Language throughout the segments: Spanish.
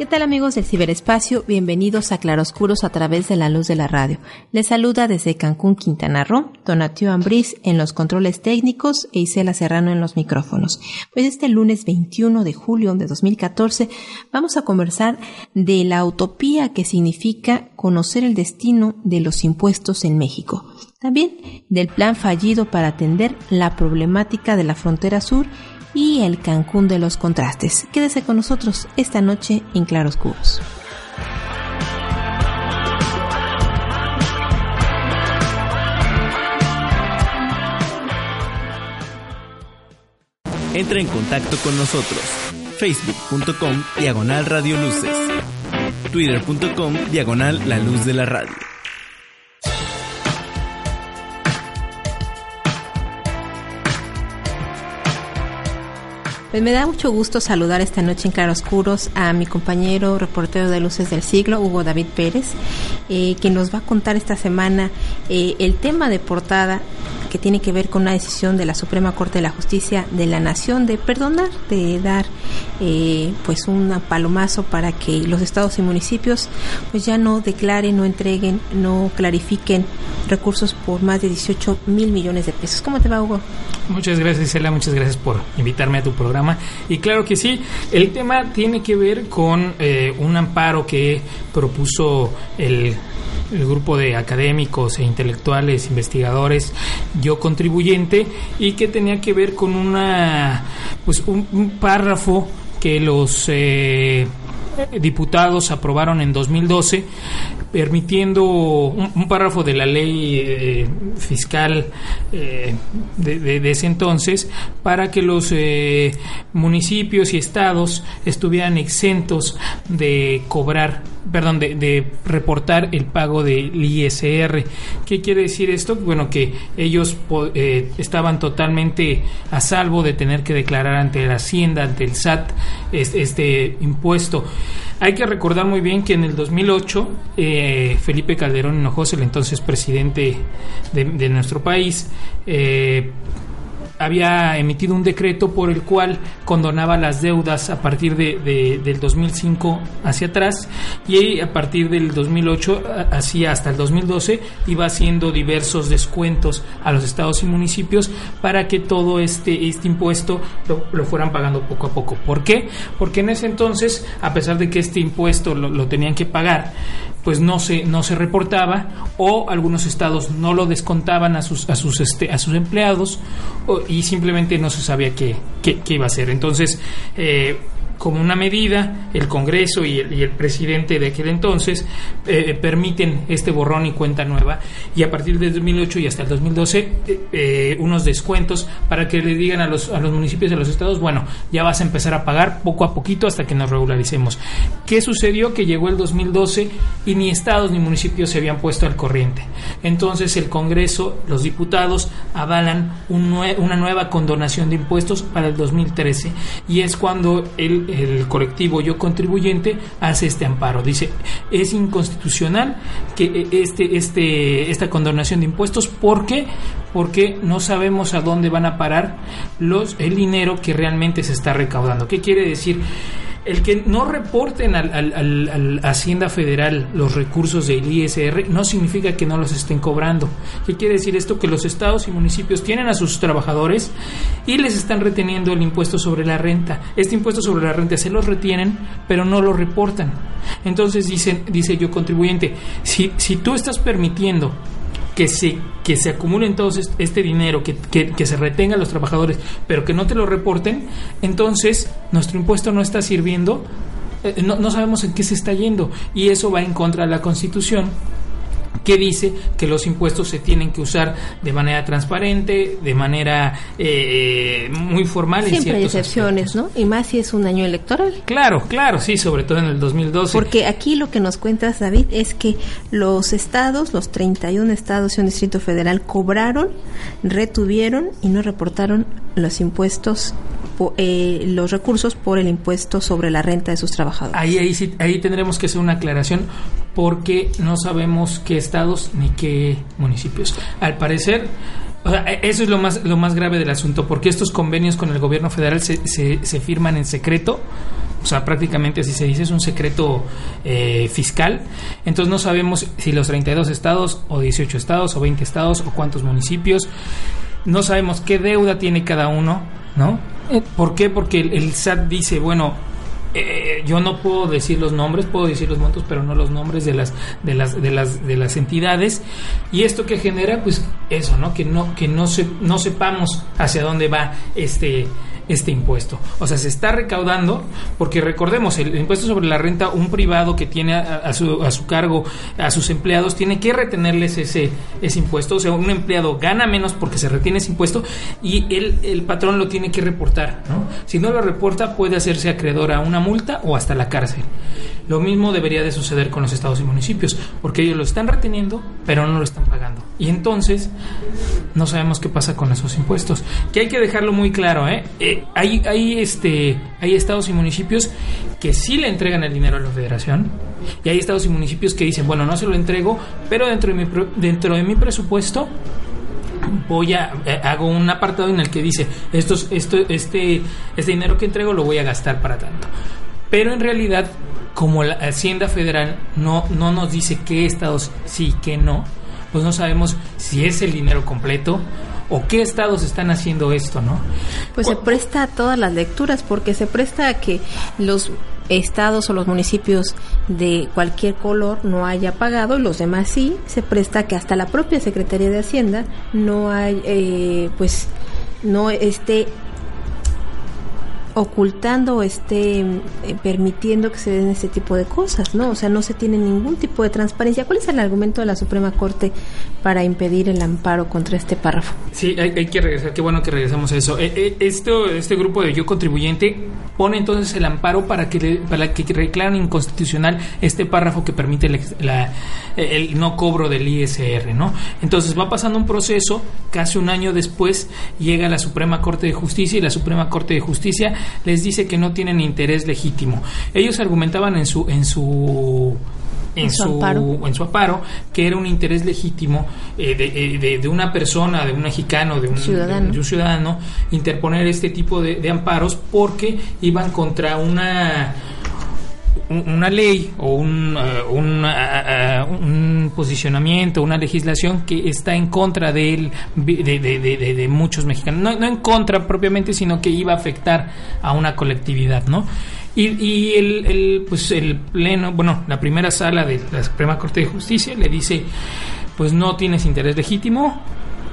¿Qué tal amigos del ciberespacio? Bienvenidos a Claroscuros a través de la luz de la radio. Les saluda desde Cancún, Quintana Roo, Donatio Ambriz en los controles técnicos e Isela Serrano en los micrófonos. Pues este lunes 21 de julio de 2014 vamos a conversar de la utopía que significa conocer el destino de los impuestos en México. También del plan fallido para atender la problemática de la frontera sur y el Cancún de los contrastes. Quédese con nosotros esta noche en Claroscuros. Entra en contacto con nosotros. Facebook.com Diagonal Radio Luces. Twitter.com Diagonal La Luz de la Radio. Pues me da mucho gusto saludar esta noche en Claroscuros a mi compañero reportero de Luces del Siglo, Hugo David Pérez, eh, que nos va a contar esta semana eh, el tema de portada que tiene que ver con una decisión de la Suprema Corte de la Justicia de la Nación de perdonar, de dar eh, pues un palomazo para que los estados y municipios pues ya no declaren, no entreguen, no clarifiquen recursos por más de 18 mil millones de pesos. ¿Cómo te va, Hugo? Muchas gracias, Isela. Muchas gracias por invitarme a tu programa. Y claro que sí, el tema tiene que ver con eh, un amparo que propuso el el grupo de académicos e intelectuales, investigadores, yo contribuyente, y que tenía que ver con una, pues un, un párrafo que los eh, diputados aprobaron en 2012 permitiendo un, párrafo de la ley eh, fiscal eh, de, ese entonces para que los eh, municipios y estados estuvieran exentos de cobrar, perdón, de, de, reportar el pago del ISR. ¿Qué quiere decir esto? Bueno, que ellos eh, estaban totalmente a salvo de tener que declarar ante la Hacienda, ante el SAT, este, este impuesto. Hay que recordar muy bien que en el 2008 eh, Felipe Calderón Hinojosa, el entonces presidente de, de nuestro país, eh, había emitido un decreto por el cual condonaba las deudas a partir de, de, del 2005 hacia atrás y a partir del 2008 hacia hasta el 2012 iba haciendo diversos descuentos a los estados y municipios para que todo este, este impuesto lo, lo fueran pagando poco a poco. ¿Por qué? Porque en ese entonces, a pesar de que este impuesto lo, lo tenían que pagar, pues no se, no se reportaba o algunos estados no lo descontaban a sus, a sus, este, a sus empleados y simplemente no se sabía qué, qué, qué iba a hacer. Entonces, eh, como una medida, el Congreso y el, presidente de aquel entonces eh, permiten este borrón y cuenta nueva y a partir del 2008 y hasta el 2012 eh, unos descuentos para que le digan a los, a los municipios y a los estados, bueno, ya vas a empezar a pagar poco a poquito hasta que nos regularicemos. ¿Qué sucedió? Que llegó el 2012 y ni estados ni municipios se habían puesto al corriente. Entonces el Congreso, los diputados avalan una nueva condonación de impuestos para el 2013 y es cuando el el colectivo Yo Contribuyente hace este amparo. Dice, es inconstitucional que este, este, esta condonación de impuestos, ¿por qué? Porque no sabemos a dónde van a parar los, el dinero que realmente se está recaudando. ¿Qué quiere decir? El que no reporten al, al- al- Hacienda Federal los recursos del ISR no significa que no los estén cobrando. ¿Qué quiere decir esto? Que los estados y municipios tienen a sus trabajadores y les están reteniendo el impuesto sobre la renta. Este impuesto sobre la renta se los retienen, pero no lo reportan. Entonces dicen, dice yo contribuyente, si, si tú estás permitiendo que se, que se acumulen todos est- este dinero, que, que, que se retenga a los trabajadores, pero que no te lo reporten, entonces nuestro impuesto no está sirviendo, eh, no, no sabemos en qué se está yendo, y eso va en contra de la Constitución que dice que los impuestos se tienen que usar de manera transparente, de manera eh, muy formal. en Siempre hay excepciones, ¿no? Y más si es un año electoral. Claro, claro, sí, sobre todo en el 2012. Porque aquí lo que nos cuentas, David, es que los estados, los 31 estados y un distrito federal, cobraron, retuvieron y no reportaron los impuestos, eh, los recursos por el impuesto sobre la renta de sus trabajadores. Ahí, ahí, sí- ahí tendremos que hacer una aclaración porque no sabemos qué estados ni qué municipios. Al parecer, o sea, e- eso es lo más, lo más grave del asunto, porque estos convenios con el gobierno federal se, se, se firman en secreto. O sea, prácticamente así se dice, es un secreto eh, fiscal. Entonces no sabemos si los 32 estados o 18 estados o 20 estados o cuántos municipios. No sabemos qué deuda tiene cada uno, ¿no? Eh, ¿Por qué? Porque el, SAT dice, bueno, eh, yo no puedo decir los nombres, puedo decir los montos, pero no los nombres de las de las de las de las entidades y esto que genera pues eso, ¿no? Que no que no se, no sepamos hacia dónde va este este impuesto. O sea, se está recaudando porque recordemos, el impuesto sobre la renta, un privado que tiene a, a su, a su cargo a sus empleados tiene que retenerles ese, ese impuesto. O sea, un empleado gana menos porque se retiene ese impuesto y el, el patrón lo tiene que reportar. ¿no? Si no lo reporta, puede hacerse acreedor a una multa o hasta la cárcel. Lo mismo debería de suceder con los estados y municipios, porque ellos lo están reteniendo, pero no lo están pagando. Y entonces no sabemos qué pasa con esos impuestos. Que hay que dejarlo muy claro, ¿eh? Eh, hay, hay, este, hay estados y municipios que sí le entregan el dinero a la federación y hay estados y municipios que dicen, bueno, no se lo entrego, pero dentro de mi, dentro de mi presupuesto voy a eh, hago un apartado en el que dice estos esto este este dinero que entrego lo voy a gastar para tanto pero en realidad como la hacienda federal no no nos dice qué estados sí y qué no pues no sabemos si es el dinero completo o qué estados están haciendo esto no Pues se presta a todas las lecturas, porque se presta a que los estados o los municipios de cualquier color no haya pagado, y los demás sí, se presta a que hasta la propia Secretaría de Hacienda no hay, eh, pues, no esté ocultando o eh, permitiendo que se den este tipo de cosas, ¿no? O sea, no se tiene ningún tipo de transparencia. ¿Cuál es el argumento de la Suprema Corte para impedir el amparo contra este párrafo? Sí, hay, hay que regresar, qué bueno que regresamos a eso. Eh, eh, esto, este grupo de yo contribuyente pone entonces el amparo para que, le- para que reclaren inconstitucional este párrafo que permite la- el no cobro del ISR, ¿no? Entonces va pasando un proceso, casi un año después llega la Suprema Corte de Justicia y la Suprema Corte de Justicia les dice que no tienen interés legítimo. Ellos argumentaban en su en su en, En su en su amparo que era un interés legítimo eh, de, eh, de- de una persona, de un mexicano, de un Ciudadano. de un ciudadano, interponer este tipo de, amparos porque iban contra una un- una ley o un, eh, ah, ah, un posicionamiento, una legislación que está en contra de, él, de- de- de muchos mexicanos. No, no en contra propiamente, sino que iba a afectar a una colectividad, ¿no? Y, y el, el, pues el pleno, bueno, la primera sala de la Suprema Corte de Justicia le dice, pues no tienes interés legítimo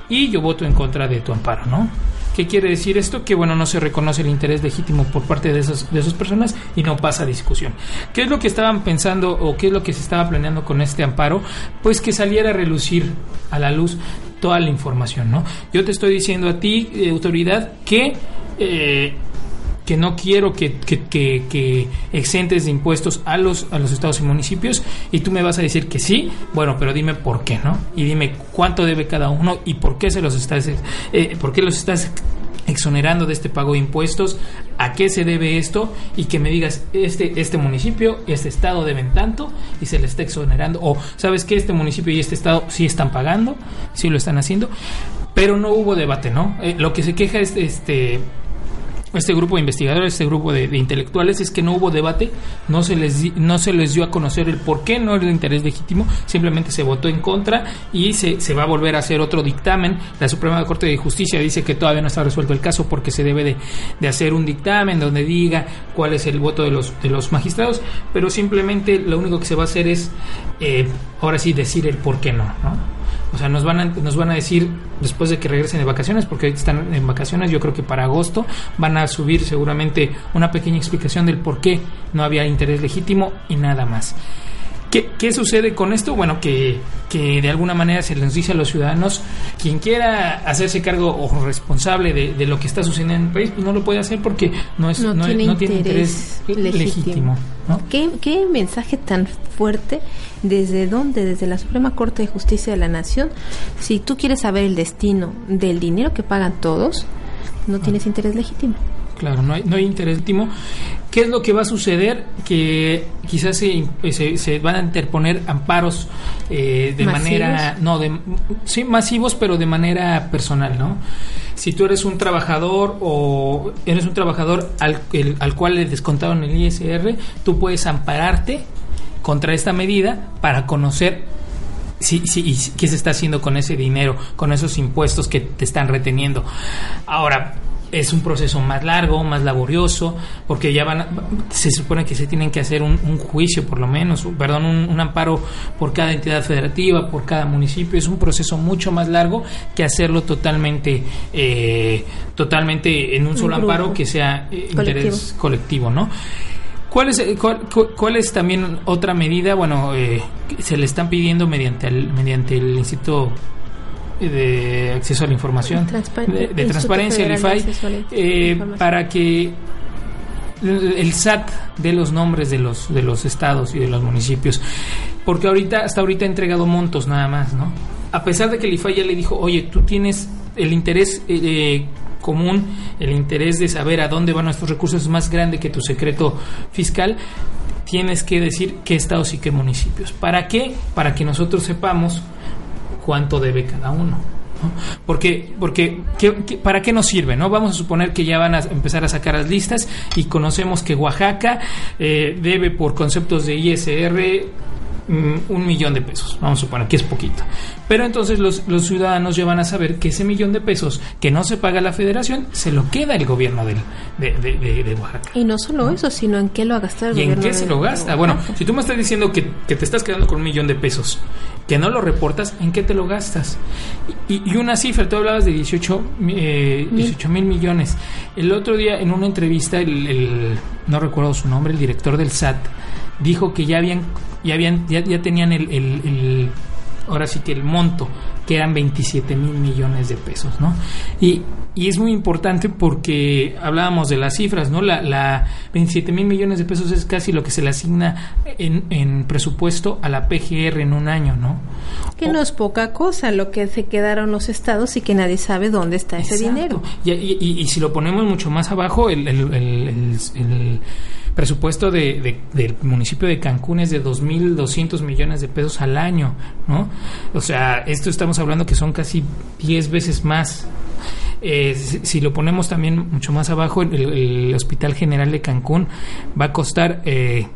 y yo voto en contra de tu amparo, ¿no? ¿Qué quiere decir esto? Que bueno, no se reconoce el interés legítimo por parte de esas, de esas personas y no pasa discusión. ¿Qué es lo que estaban pensando o qué es lo que se estaba planeando con este amparo? Pues que saliera a relucir a la luz toda la información, ¿no? Yo te estoy diciendo a ti, eh, autoridad, que eh, que no quiero que, que, exentes de impuestos a los, a los estados y municipios y tú me vas a decir que sí, bueno, pero dime por qué, ¿no? Y dime cuánto debe cada uno y por qué se los estás, eh, por qué los estás exonerando de este pago de impuestos, a qué se debe esto y que me digas este este municipio, este estado deben tanto y se le está exonerando o sabes que este municipio y este estado sí están pagando, sí lo están haciendo, pero no hubo debate, ¿no? Eh, lo que se queja es este este grupo de investigadores, este grupo de, intelectuales, es que no hubo debate, no se les di- no se les dio a conocer el por qué no era de interés legítimo, simplemente se votó en contra y se, se va a volver a hacer otro dictamen. La Suprema Corte de Justicia dice que todavía no está resuelto el caso porque se debe de, de hacer un dictamen donde diga cuál es el voto de los, de los magistrados, pero simplemente lo único que se va a hacer es eh, ahora sí decir el por qué no, ¿no? O sea, nos van, a, nos van a decir después de que regresen de vacaciones, porque ahorita están en vacaciones, yo creo que para agosto van a subir seguramente una pequeña explicación del por qué no había interés legítimo y nada más. ¿Qué, qué sucede con esto? Bueno, que, que de alguna manera se les dice a los ciudadanos, quien quiera hacerse cargo o responsable de, de lo que está sucediendo en el país, no lo puede hacer porque no, es, No no, tiene no tiene interés interés legítimo. legítimo. ¿no? ¿Qué, qué mensaje tan fuerte? ¿Desde dónde? Desde la Suprema Corte de Justicia de la Nación. Si tú quieres saber el destino del dinero que pagan todos, no tienes interés legítimo. Claro, no hay, no hay interés legítimo. ¿Qué es lo que va a suceder? Que quizás se, se, se van a interponer amparos eh, de ¿Masivos? manera, no, de, sí, masivos, pero de manera personal, ¿no? Si tú eres un trabajador o eres un trabajador al, el- al cual le descontaron el ISR, tú puedes ampararte contra esta medida para conocer Sí, sí, y qué se está haciendo con ese dinero, con esos impuestos que te están reteniendo. Ahora, es un proceso más largo, más laborioso, porque ya van, a- se supone que se tienen que hacer un, un juicio, por lo menos, perdón, un, un amparo por cada entidad federativa, por cada municipio. Es un proceso mucho más largo que hacerlo totalmente, eh, totalmente en un solo amparo que sea eh, Colectivo. interés colectivo, ¿no? ¿Cuál es, eh, cuál, cu- cuál es también otra medida? Bueno, eh, se le están pidiendo mediante el, mediante el Instituto de Acceso a la Información, de, Transparencia, el IFAI, eh, para que el SAT de los nombres de los de los estados y de los municipios. Porque ahorita hasta ahorita ha entregado montos nada más no a pesar de que el IFAI ya le dijo oye tú tienes el interés eh, eh, común el interés de saber a dónde van nuestros recursos es más grande que tu secreto fiscal tienes que decir qué estados y qué municipios para qué para que nosotros sepamos cuánto debe cada uno. ¿no? Porque, porque ¿qué- qué- ¿para qué nos sirve? no Vamos a suponer que ya van a empezar a sacar las listas y conocemos que Oaxaca eh, debe por conceptos de ISR mm, un millón de pesos. Vamos a suponer que es poquito. Pero entonces los, los ciudadanos ya van a saber que ese millón de pesos que no se paga la federación se lo queda el gobierno del- de, de- de- de Oaxaca. Y no solo eso, sino en qué lo ha gastado el ¿Y en gobierno qué de- se lo gasta? Bueno, si tú me estás diciendo que, que te estás quedando con un millón de pesos, que no lo reportas, ¿en qué te lo gastas? Y, y una cifra, tú hablabas de 18 eh, Mil. 18 mil millones. El otro día en una entrevista, el, el- no recuerdo su nombre, el director del SAT, dijo que ya habían, ya habían, ya, ya tenían el, el- el- ahora sí que el monto, que eran 27 mil millones de pesos, ¿no? Y, y es muy importante porque hablábamos de las cifras, ¿no? La, la 27 mil millones de pesos es casi lo que se le asigna en, en presupuesto a la PGR en un año, ¿no? Que no es poca cosa lo que se quedaron los estados y que nadie sabe dónde está ese dinero. Y, y- y- y si lo ponemos mucho más abajo, el- el- el- el presupuesto de- de- del municipio de Cancún es de 2.200 millones de pesos al año, ¿no? O sea, esto estamos hablando que son casi 10 veces más. Eh, si, si lo ponemos también mucho más abajo, el, el Hospital General de Cancún va a costar... eh,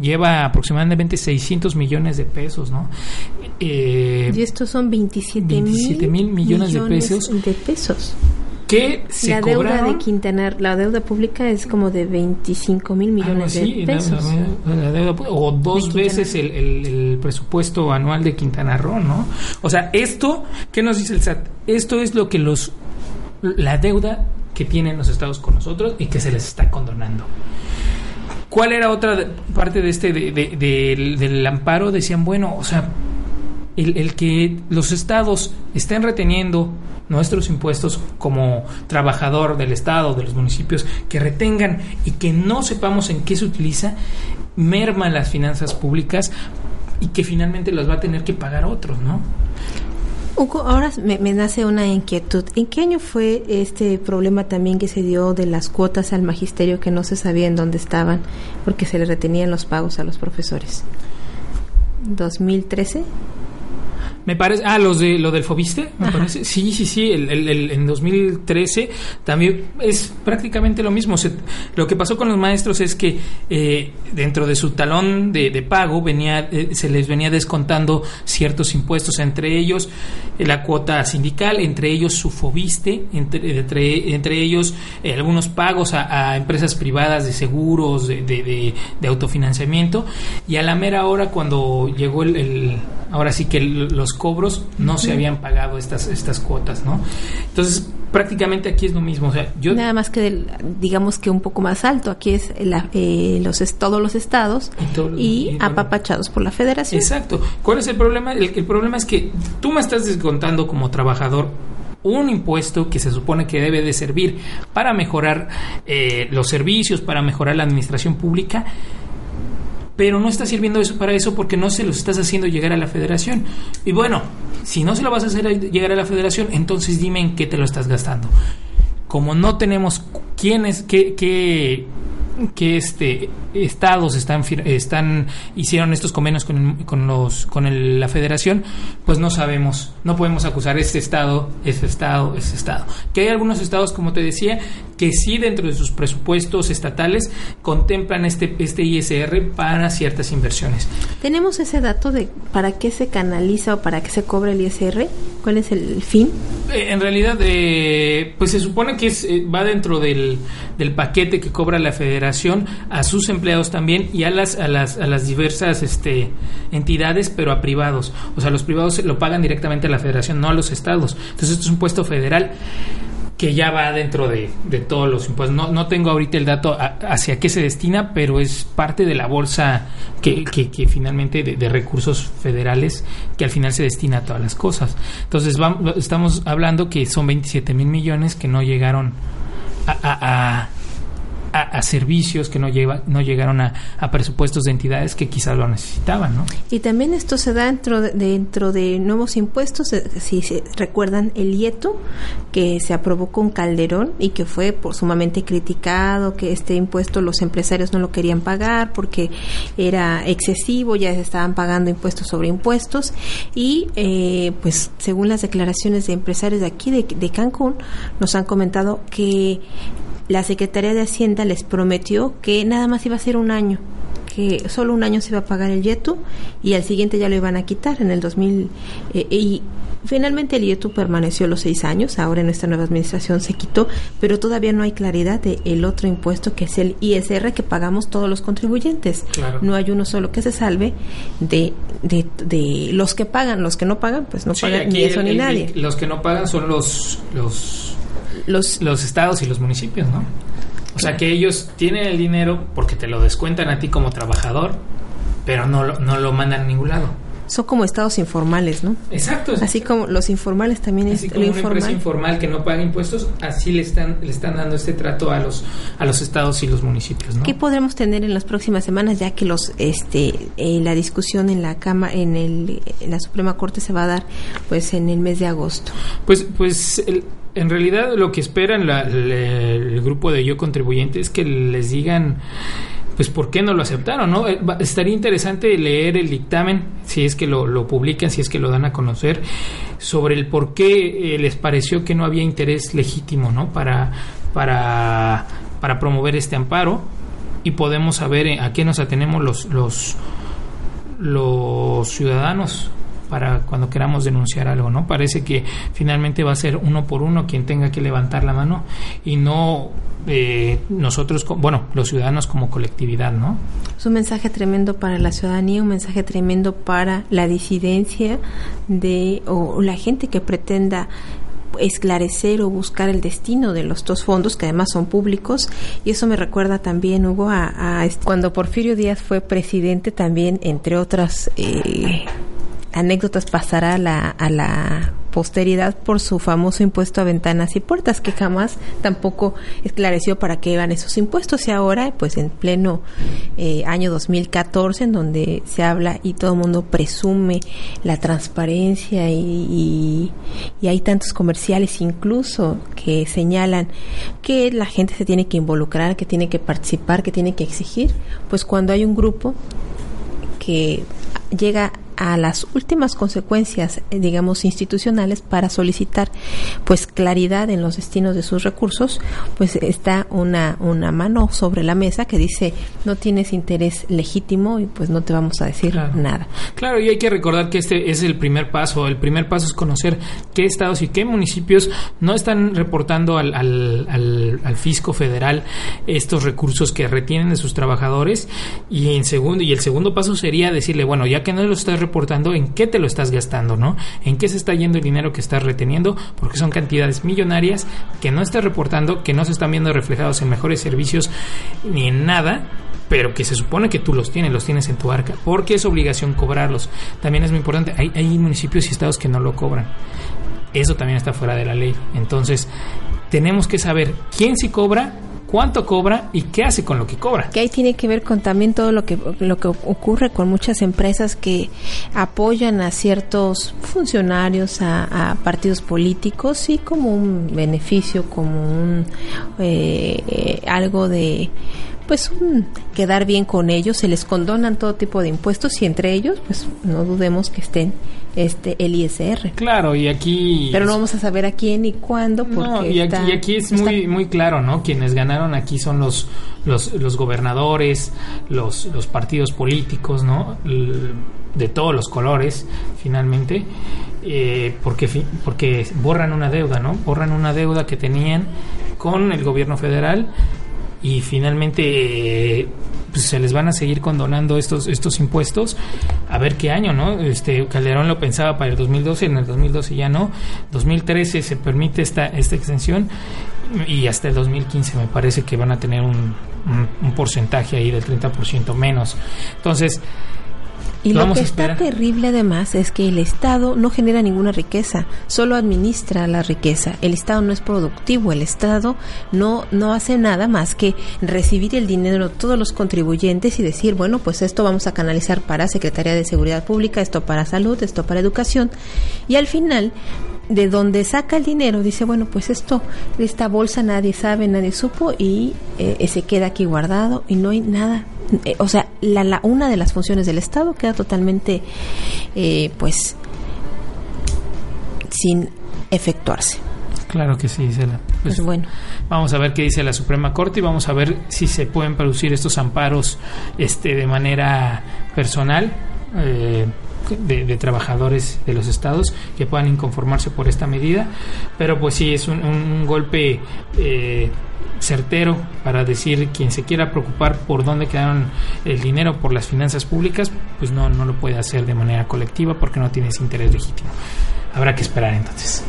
lleva aproximadamente 600 millones de pesos, ¿no? Eh, Y estos son 27 27 mil millones de pesos. de pesos. Que se la deuda cobraron de Quintana, la deuda pública es como de 25 mil millones algo así, de pesos. la- la deuda pu- o dos De veces el, el- el presupuesto anual de Quintana Roo, ¿no? O sea, esto, ¿qué nos dice el SAT? Esto es lo que los, la deuda que tienen los estados con nosotros y que se les está condonando. ¿Cuál era otra de- parte de este de- de- del- del amparo? Decían, bueno, o sea, el, el que los estados estén reteniendo nuestros impuestos como trabajador del estado, de los municipios, que retengan y que no sepamos en qué se utiliza, merma las finanzas públicas y que finalmente las va a tener que pagar otros, ¿no? Hugo, ahora me, me nace una inquietud. ¿En qué año fue este problema también que se dio de las cuotas al magisterio que no se sabía en dónde estaban porque se le retenían los pagos a los profesores? ¿2013? Me parece, ah, los de lo del Fobiste, me parece. Sí, sí, sí, el, el- el- en 2013 también es prácticamente lo mismo. Se- lo que pasó con los maestros es que eh, dentro de su talón de, de pago venía, eh, se les venía descontando ciertos impuestos, entre ellos eh, la cuota sindical, entre ellos su Fobiste, entre, entre, entre ellos eh, algunos pagos a, a empresas privadas de seguros, de, de- de- de autofinanciamiento, y a la mera hora cuando llegó el, ahora sí que el- los cobros no se habían pagado estas, estas cuotas, ¿no? Entonces, prácticamente aquí es lo mismo, o sea, yo... Nada más que del- digamos que un poco más alto. Aquí es la- eh, los es- todos los estados Y todo- y, y bueno. apapachados por la federación. Exacto. ¿Cuál es el problema? El, el problema es que tú me estás descontando como trabajador un impuesto que se supone que debe de servir para mejorar eh, los servicios, para mejorar la administración pública, pero no está sirviendo eso para eso porque no se los estás haciendo llegar a la federación. Y bueno, si no se lo vas a hacer llegar a la federación, entonces dime en qué te lo estás gastando. Como no tenemos quiénes, qué, qué, qué este estados están están hicieron estos convenios con, con los con el- la federación pues no sabemos no podemos acusar este estado ese estado ese estado que hay algunos estados como te decía que sí dentro de sus presupuestos estatales contemplan este este ISR para ciertas inversiones ¿Tenemos ese dato de para qué se canaliza o para qué se cobra el ISR? ¿Cuál es el fin? Eh, En realidad, eh, pues se supone que es, eh, va dentro del, del paquete que cobra la federación a sus empleados también y a las, a las, a las diversas este, entidades, pero a privados. O sea, los privados lo pagan directamente a la federación, no a los estados. Entonces, esto es un puesto federal que ya va dentro de, de todos los impuestos. No, no tengo ahorita el dato hacia qué se destina, pero es parte de la bolsa que, que, que finalmente de, recursos federales que al final se destina a todas las cosas. Entonces vamos, estamos hablando que son 27 mil millones que no llegaron a- a- a servicios, que no, lleva, no llegaron a, a presupuestos de entidades que quizás lo necesitaban, ¿no? Y también esto se da dentro de, dentro de nuevos impuestos, eh, si se recuerdan el IETO, que se aprobó con Calderón y que fue por sumamente criticado, que este impuesto los empresarios no lo querían pagar porque era excesivo, ya se estaban pagando impuestos sobre impuestos y eh, pues según las declaraciones de empresarios de aquí, de Cancún, nos han comentado que la Secretaría de Hacienda les prometió que nada más iba a ser un año, que solo un año se iba a pagar el YETU y al siguiente ya lo iban a quitar en el 2000. eh, y finalmente el YETU permaneció los seis años, ahora en esta nueva administración se quitó, pero todavía no hay claridad de el otro impuesto que es el ISR que pagamos todos los contribuyentes. Claro. No hay uno solo que se salve de, de, de los que pagan, los que no pagan, pues no Sí, pagan ni eso el- ni el- nadie. Los que no pagan son los, los Los, los estados y los municipios, ¿no? O sea que ellos tienen el dinero porque te lo descuentan a ti como trabajador, pero no lo, no lo mandan a ningún lado. son como estados informales, ¿no? Exacto. Así como los informales también Así es como lo una empresa informal. informal que no paga impuestos, así le están le están dando este trato a los a los estados y los municipios, ¿no? ¿Qué podremos tener en las próximas semanas ya que los este eh, la discusión en la cama en el en la Suprema Corte se va a dar pues en el mes de agosto? Pues, pues el- en realidad lo que esperan la- la- el grupo de yo contribuyente es que les digan pues por qué no lo aceptaron, ¿no? Eh, Estaría interesante leer el dictamen, si es que lo, lo publican, si es que lo dan a conocer, sobre el por qué eh, les pareció que no había interés legítimo, ¿no? Para, para, para promover este amparo y podemos saber eh, a qué nos atenemos los, los, los ciudadanos para cuando queramos denunciar algo, ¿no? Parece que finalmente va a ser uno por uno quien tenga que levantar la mano y no eh, nosotros, bueno, los ciudadanos como colectividad, ¿no? Es un mensaje tremendo para la ciudadanía, un mensaje tremendo para la disidencia de o la gente que pretenda esclarecer o buscar el destino de los dos fondos que además son públicos y eso me recuerda también Hugo a, a est- cuando Porfirio Díaz fue presidente también entre otras eh, anécdotas pasará a la, a la posteridad por su famoso impuesto a ventanas y puertas que jamás tampoco esclareció para qué iban esos impuestos. Y ahora pues en pleno eh, año 2014 en donde se habla y todo el mundo presume la transparencia y, y, y hay tantos comerciales incluso que señalan que la gente se tiene que involucrar, que tiene que participar, que tiene que exigir, pues cuando hay un grupo que llega a las últimas consecuencias, eh, digamos, institucionales para solicitar pues claridad en los destinos de sus recursos, pues está una, una mano sobre la mesa que dice no tienes interés legítimo y pues no te vamos a decir Claro. nada. Claro, y hay que recordar que este es el primer paso. El primer paso es conocer qué estados y qué municipios no están reportando al, al, al- al fisco federal estos recursos que retienen de sus trabajadores. Y en segundo, y el segundo paso sería decirle, bueno, ya que no lo estás reportando, ¿en qué te lo estás gastando, no? ¿En qué se está yendo el dinero que estás reteniendo? Porque son cantidades millonarias que no estás reportando, que no se están viendo reflejados en mejores servicios ni en nada pero que se supone que tú los tienes, los tienes en tu arca, porque es obligación cobrarlos. También es muy importante, hay, hay municipios y estados que no lo cobran. Eso también está fuera de la ley. Entonces, tenemos que saber quién sí cobra, cuánto cobra y qué hace con lo que cobra. Que ahí tiene que ver con también todo lo que lo que ocurre con muchas empresas que apoyan a ciertos funcionarios, a, partidos políticos, sí como un beneficio, como un eh, eh, algo de pues un quedar bien con ellos, se les condonan todo tipo de impuestos y entre ellos, pues no dudemos que estén este el ISR. Claro, y aquí... Pero no vamos a saber a quién y cuándo porque No, y aquí, está- y aquí es muy, muy claro, ¿no? Quienes ganaron aquí son los, los, los gobernadores, los, los partidos políticos, ¿no? De todos los colores, finalmente, eh, porque, porque borran una deuda, ¿no? Borran una deuda que tenían con el gobierno federal y finalmente eh, pues, se les van a seguir condonando estos estos impuestos. A ver qué año no este Calderón lo pensaba para el 2012 en el 2012 ya no. 2013 se permite esta esta extensión y hasta el 2015 me parece que van a tener un, un, porcentaje ahí del 30% menos. Entonces Y lo que está terrible además es que el Estado no genera ninguna riqueza, solo administra la riqueza. El Estado no es productivo, el Estado no, no hace nada más que recibir el dinero de todos los contribuyentes y decir, bueno, pues esto vamos a canalizar para Secretaría de Seguridad Pública, esto para salud, esto para educación. Y al final, de donde saca el dinero, dice, bueno, pues esto, esta bolsa nadie sabe, nadie supo y eh, se queda aquí guardado y no hay nada. Eh, o sea, la, la, una de las funciones del Estado queda totalmente, eh, pues, sin efectuarse. claro que sí Isela. Pues, Pues bueno, Vamos a ver qué dice la Suprema Corte y vamos a ver si se pueden producir estos amparos este, de manera personal eh, de, trabajadores de los estados que puedan inconformarse por esta medida. Pero pues sí, es un, golpe eh, certero para decir quien se quiera preocupar por dónde quedaron el dinero por las finanzas públicas, pues no, no lo puede hacer de manera colectiva porque no tienes interés legítimo. Habrá que esperar entonces.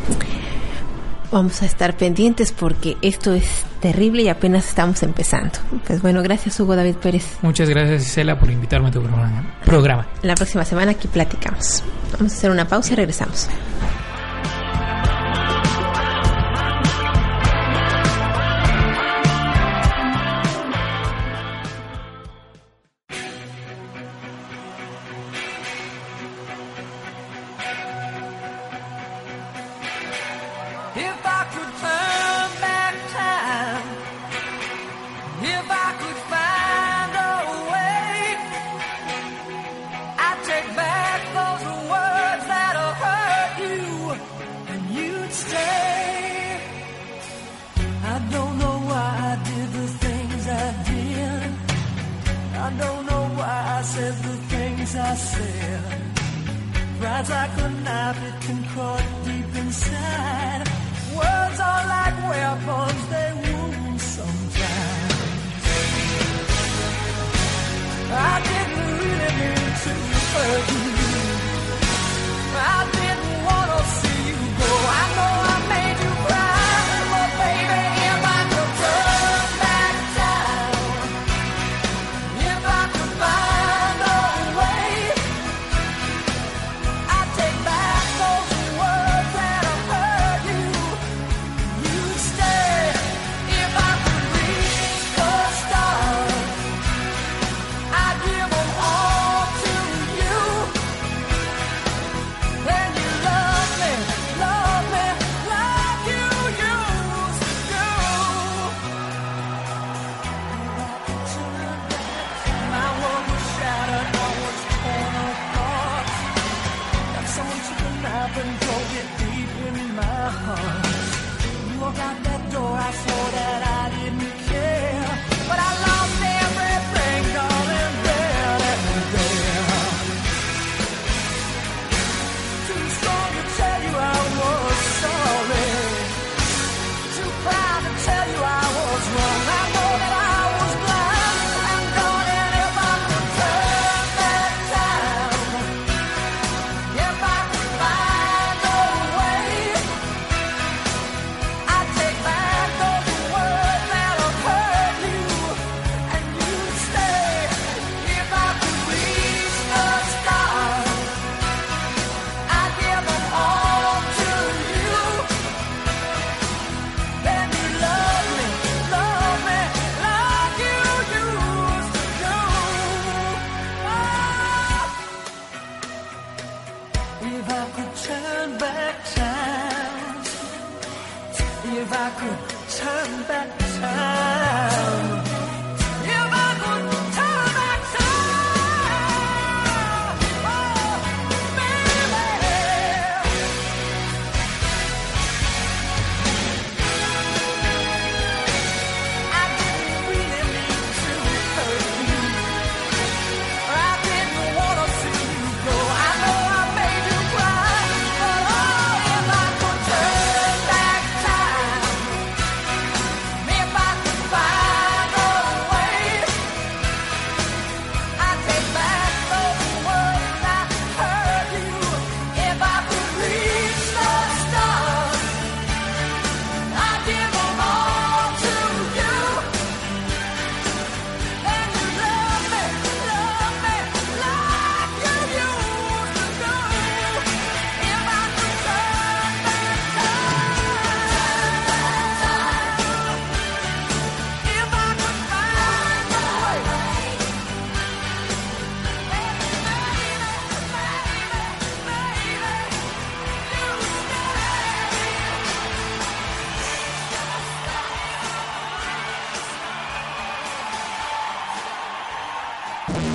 vamos a estar pendientes porque esto es terrible y apenas estamos empezando. Pues bueno, gracias Hugo David Pérez. Muchas gracias Isela por invitarme a tu programa. programa. La próxima semana aquí platicamos. Vamos a hacer una pausa y regresamos. If I could turn said. Pride's like a knife, it can cut deep inside. Words are like weapons, they wound sometimes. I didn't really mean to hurt you.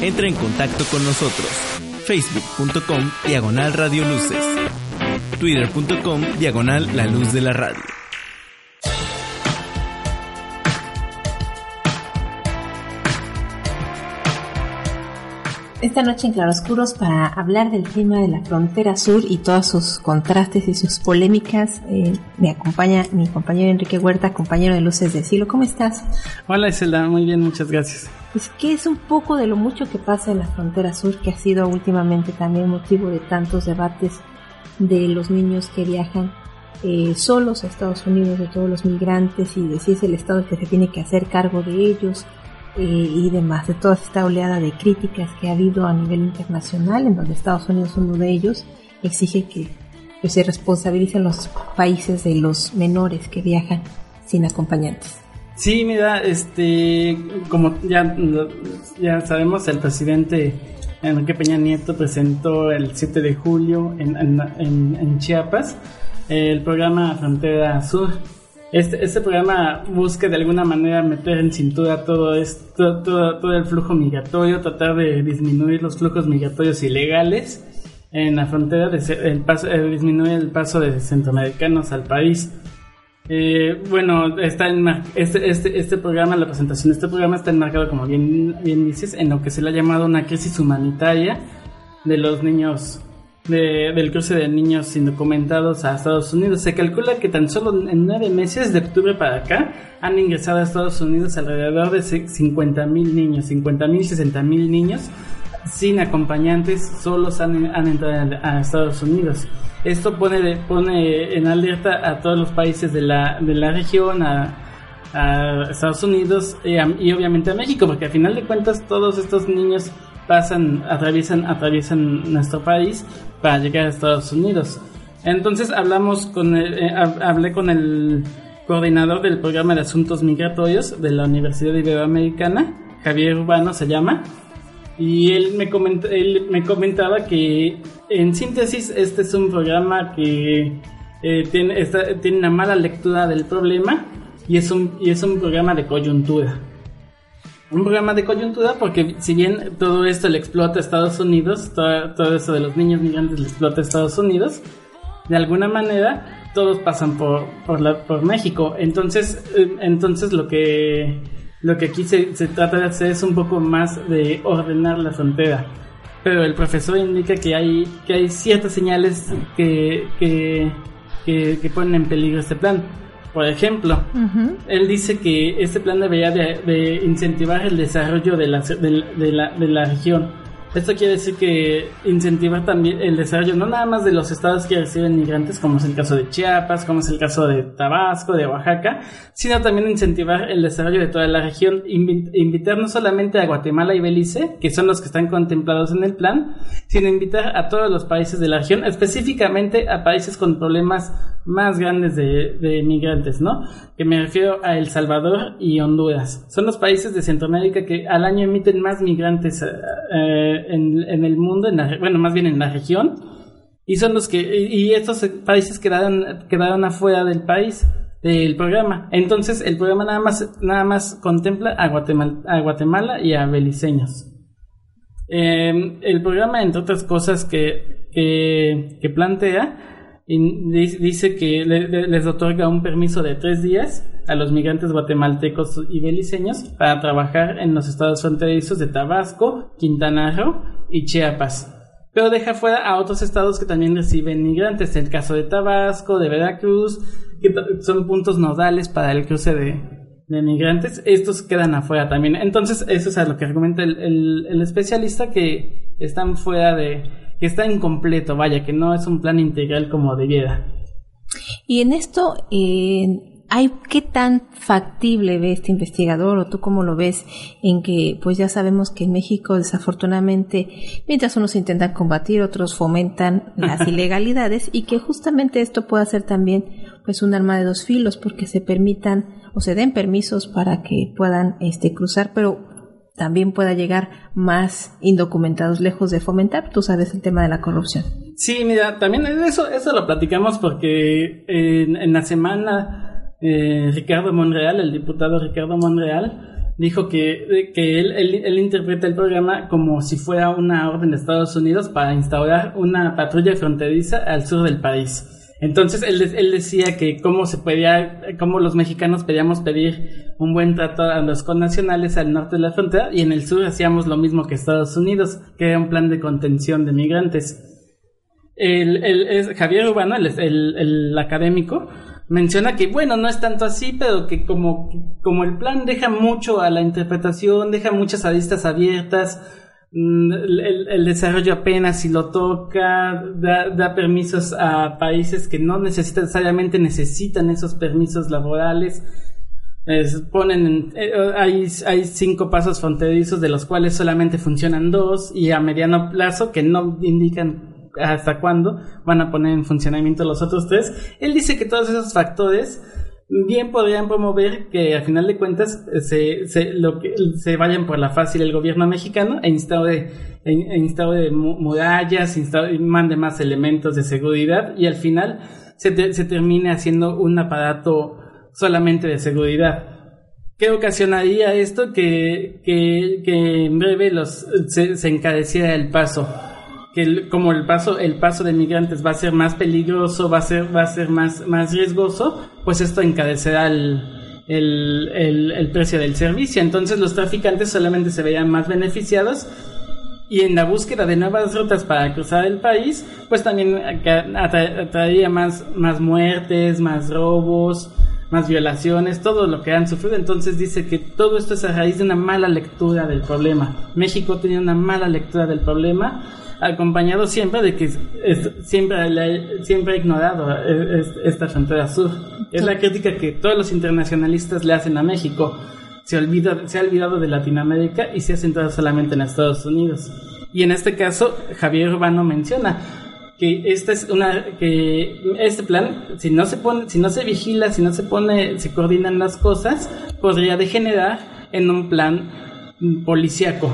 Entra en contacto con nosotros. Facebook.com Diagonal Radio Luces. Twitter.com Diagonal La Luz de la Radio. Esta noche en Claroscuros para hablar del clima de la frontera sur y todos sus contrastes y sus polémicas eh, me acompaña mi compañero Enrique Huerta, compañero de Luces del Cielo. ¿Cómo estás? Hola Iselda, muy bien, muchas gracias. Pues, ¿qué es un poco de lo mucho que pasa en la frontera sur que ha sido últimamente también motivo de tantos debates de los niños que viajan eh, solos a Estados Unidos, de todos los migrantes y de si es el Estado el que se tiene que hacer cargo de ellos eh, y demás, de toda esta oleada de críticas que ha habido a nivel internacional, en donde Estados Unidos, uno de ellos, exige que, que se responsabilicen los países de los menores que viajan sin acompañantes. Sí, mira, este, como ya, ya sabemos, el presidente Enrique Peña Nieto presentó el 7 de julio en, en, en- Chiapas el programa Frontera Sur. Este, este programa busca de alguna manera meter en cintura todo, esto, todo, todo el flujo migratorio, tratar de disminuir los flujos migratorios ilegales en la frontera, de, el paso, eh, disminuir el paso de centroamericanos al país. Eh, bueno, está enmar- este, este, este programa, la presentación de este programa está enmarcado, como bien, bien dices, en lo que se le ha llamado una crisis humanitaria de los niños, de- del cruce de niños indocumentados a Estados Unidos. Se calcula que tan solo en nueve meses, de octubre para acá, han ingresado a Estados Unidos alrededor de 50 mil niños, 50 mil, 60 mil niños sin acompañantes, solos han, han entrado a, Estados Unidos. Esto pone, pone en alerta a todos los países de la, de la región, a, a Estados Unidos y, y obviamente a México, porque al final de cuentas todos estos niños pasan, atraviesan, atraviesan nuestro país para llegar a Estados Unidos. Entonces hablamos con el, eh, hab- hablé con el coordinador del programa de asuntos migratorios de la Universidad Iberoamericana, Javier Urbano se llama, y él me, coment- él me comentaba que, en síntesis, este es un programa que eh, tiene, tiene una mala lectura del problema y es un, y es un programa de coyuntura. un programa de coyuntura porque si bien todo esto le explota a Estados Unidos, todo, todo eso de los niños migrantes le explota a Estados Unidos, de alguna manera todos pasan por, por, la, por México. Entonces, eh, entonces lo que lo que aquí se, se trata de hacer es un poco más de ordenar la frontera. Pero el profesor indica que hay, que hay ciertas señales que, que, que, que ponen en peligro este plan. Por ejemplo, él dice que este plan debería de, de incentivar el desarrollo de la, de, de la, de la región. Esto quiere decir que incentivar también el desarrollo no nada más de los estados que reciben migrantes, como es el caso de Chiapas, como es el caso de Tabasco, de Oaxaca, sino también incentivar el desarrollo de toda la región, invi- invitar no solamente a Guatemala y Belice, que son los que están contemplados en el plan, sino invitar a todos los países de la región, específicamente a países con problemas más grandes de, de migrantes, ¿no? Que me refiero a El Salvador y Honduras. Son los países de Centroamérica que al año emiten más migrantes eh, eh, en, en el mundo, en la bueno, más bien en la región. Y son los que, y estos países quedaron, quedaron afuera del país, del programa. Entonces, el programa nada más, nada más contempla a Guatemala, a Guatemala y a beliceños. Eh, el programa, entre otras cosas que, que, que plantea, di- dice que le- le- les otorga un permiso de tres días a los migrantes guatemaltecos y beliceños para trabajar en los estados fronterizos de Tabasco, Quintana Roo y Chiapas. Pero deja fuera a otros estados que también reciben migrantes, el caso de Tabasco, de Veracruz, que son puntos nodales para el cruce de, de migrantes, estos quedan afuera también. Entonces, eso es a lo que argumenta el, el- el especialista, que están fuera de, que está incompleto, vaya, que no es un plan integral como debiera. Y en esto, eh, ¿hay qué tan factible ve este investigador o tú cómo lo ves en que pues ya sabemos que en México desafortunadamente mientras unos intentan combatir otros fomentan las ilegalidades y que justamente esto pueda ser también pues un arma de dos filos porque se permitan o se den permisos para que puedan este cruzar pero también pueda llegar más indocumentados lejos de fomentar tú sabes el tema de la corrupción Sí, mira, también eso, eso lo platicamos porque en, la semana eh, Ricardo Monreal, el diputado Ricardo Monreal, dijo que, que él, él interpreta el programa como si fuera una orden de Estados Unidos para instaurar una patrulla fronteriza al sur del país. Entonces él, él decía que cómo se podía, cómo los mexicanos podíamos pedir un buen trato a los connacionales al norte de la frontera y en el sur hacíamos lo mismo que Estados Unidos, que era un plan de contención de migrantes. El, el- Javier Urbano, el, el- académico, menciona que, bueno, no es tanto así, pero que como, como el plan deja mucho a la interpretación, deja muchas aristas abiertas, el, el- desarrollo apenas si lo toca, da, permisos a países que no necesariamente necesitan esos permisos laborales. Es- ponen en- eh, hay, hay cinco pasos fronterizos de los cuales solamente funcionan dos y a mediano plazo que no indican hasta cuándo van a poner en funcionamiento los otros tres. Él dice que todos esos factores bien podrían promover que al final de cuentas se, se, lo que, se vayan por la fácil el gobierno mexicano e instaure, e, e instaure mu- murallas, instaure- mande más elementos de seguridad y al final se, te- se termine haciendo un aparato solamente de seguridad. ¿Qué ocasionaría esto? Que, que, que en breve los, se, se encareciera el paso. Que el- como el paso, el paso de migrantes va a ser más peligroso, va a ser, va a ser más, más riesgoso, pues esto encarecerá el, el, el, el precio del servicio. Entonces los traficantes solamente se verían más beneficiados y en la búsqueda de nuevas rutas para cruzar el país, pues también atra- atraería más, más muertes, más robos, más violaciones, todo lo que han sufrido. Entonces dice que todo esto es a raíz de una mala lectura del problema. México tenía una mala lectura del problema, acompañado siempre de que es- siempre, le- siempre ha ignorado eh, es- esta frontera sur. Es la crítica que todos los internacionalistas le hacen a México se, olvida, se ha olvidado de Latinoamérica y se ha centrado solamente en Estados Unidos. Y en este caso, Javier Urbano menciona que esta es una que este plan si no se pone si no se vigila si no se pone se coordinan las cosas podría degenerar en un plan policíaco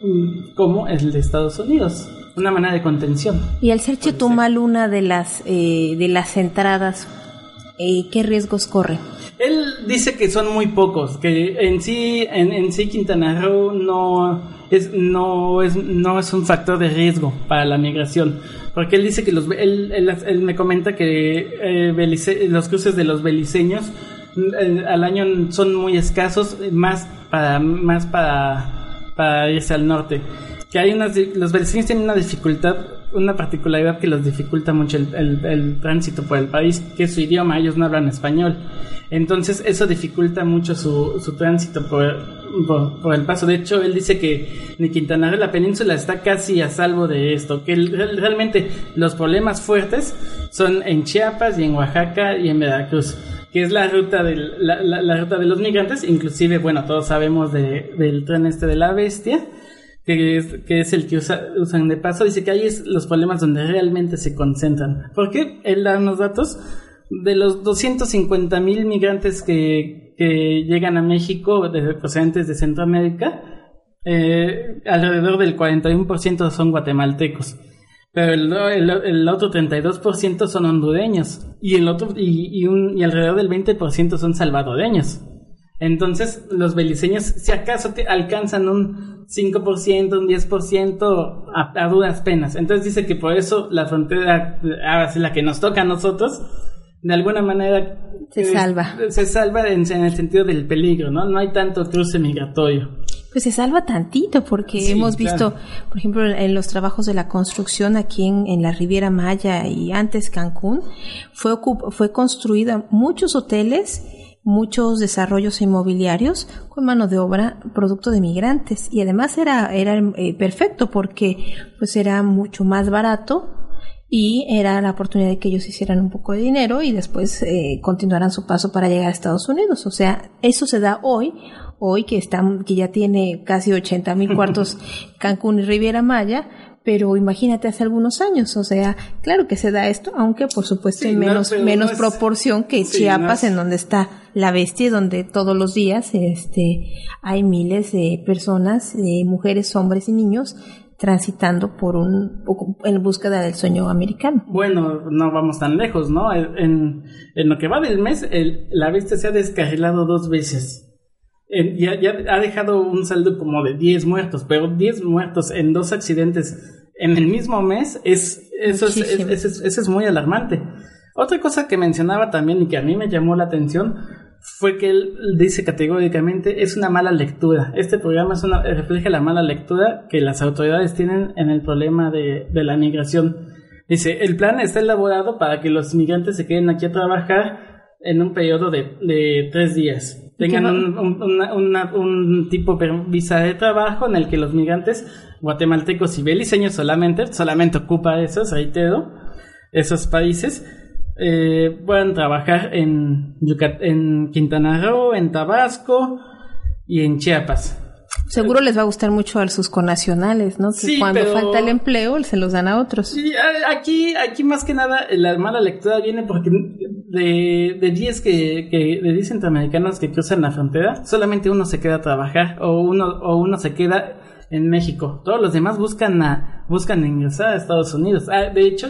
mm, como el de Estados Unidos una manera de contención Y al ser Chetumal una de las eh, de las entradas, eh, ¿qué riesgos corre? él dice que son muy pocos, que en sí, en, en sí Quintana Roo no es, no es, no es un factor de riesgo para la migración. Porque él dice que los, él, él, él me comenta que eh, belice- los cruces de los beliceños eh, al año son muy escasos, más para, más para, para irse al norte. Que hay unas, los beliceños tienen una dificultad, una particularidad que los dificulta mucho el, el- el tránsito por el país, que es su idioma, ellos no hablan español. Entonces eso dificulta mucho su, su tránsito por, por, el paso. De hecho, él dice que ni Quintana Roo, la península está casi a salvo de esto, que realmente los problemas fuertes son en Chiapas y en Oaxaca y en Veracruz que es la ruta del, la, la- la ruta de los migrantes, inclusive, bueno, todos sabemos de- del tren este de la bestia, que es, que es el que usa- usan de paso, dice que ahí es los problemas donde realmente se concentran. ¿Por qué? Él da unos datos de los 250 mil migrantes que, que llegan a México de, procedentes de Centroamérica, eh, alrededor del 41% son guatemaltecos. Pero el, el, el otro 32% son hondureños y el otro y, y, un, y alrededor del 20% son salvadoreños. Entonces, los beliceños, si acaso te alcanzan un 5%, un 10% a, a duras penas. Entonces dice que por eso la frontera, ahora sí la que nos toca a nosotros, de alguna manera Se eh, salva. Se salva en, en el sentido del peligro, ¿no? No hay tanto cruce migratorio. Pues se salva tantito porque Sí, hemos visto, claro. por ejemplo, en, los trabajos de la construcción aquí en, en la Riviera Maya y antes Cancún, fue, fue construida muchos hoteles, muchos desarrollos inmobiliarios con mano de obra producto de migrantes y además era, era eh, perfecto porque pues era mucho más barato y era la oportunidad de que ellos hicieran un poco de dinero y después eh, continuaran su paso para llegar a Estados Unidos. O sea, eso se da hoy, hoy que está, que ya tiene casi 80 mil cuartos Cancún y Riviera Maya, pero imagínate hace algunos años, o sea, claro que se da esto, aunque por supuesto Sí, en no, menos, no menos es- proporción que sí, Chiapas, no es- en donde está la bestia, donde todos los días este, hay miles de personas, de mujeres, hombres y niños transitando por un en búsqueda del sueño americano. Bueno, no vamos tan lejos, ¿no? En, en lo que va del mes, el- la bestia se ha descarrilado dos veces. Ya, ya ha dejado un saldo como de 10 muertos, pero 10 muertos en dos accidentes en el mismo mes, es, eso, es- es- eso es muy alarmante. Otra cosa que mencionaba también y que a mí me llamó la atención fue que él dice categóricamente es una mala lectura. Este programa es una- refleja la mala lectura que las autoridades tienen en el problema de, de la migración. Dice, el plan está elaborado para que los migrantes se queden aquí a trabajar en un periodo de, de tres días. ¿Y qué Tengan va- un, un- una- una- un tipo de visa de trabajo en el que los migrantes guatemaltecos y beliceños solamente, solamente ocupa esos, reitero, esos países, eh, puedan trabajar en, Yucat- en Quintana Roo, en Tabasco y en Chiapas. Seguro les va a gustar mucho a sus connacionales, ¿no? Que Sí, cuando pero- falta el empleo se los dan a otros. Sí, aquí, aquí más que nada la mala lectura viene porque de, de 10 que, que de 10 centroamericanos que cruzan la frontera, solamente uno se queda a trabajar o uno, o uno se queda en México. Todos los demás buscan a, buscan ingresar a Estados Unidos. Ah, de hecho,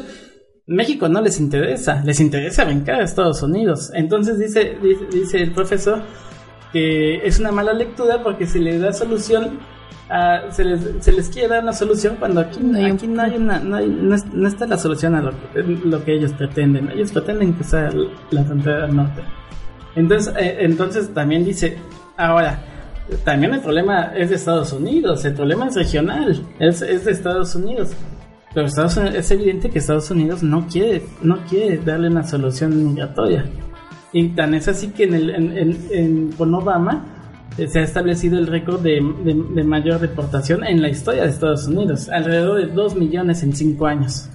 México no les interesa, les interesa brincar a Estados Unidos. Entonces dice, dice, dice el profesor que es una mala lectura porque se les da solución se, les, se les quiere dar una solución cuando aquí, No hay aquí no, hay una, no, hay- no es- no está la solución a lo, lo que ellos pretenden. Ellos pretenden cruzar la frontera del norte. Entonces, eh, entonces también dice, ahora, también el problema es de Estados Unidos, el problema es regional, es, es de Estados Unidos. Pero Estados Unidos- es evidente que Estados Unidos no quiere, no quiere darle una solución migratoria. Y tan es así que en el, en, en- en- con Obama eh, se ha establecido el récord de, de- de mayor deportación en la historia de Estados Unidos, alrededor de 2 millones en 5 años.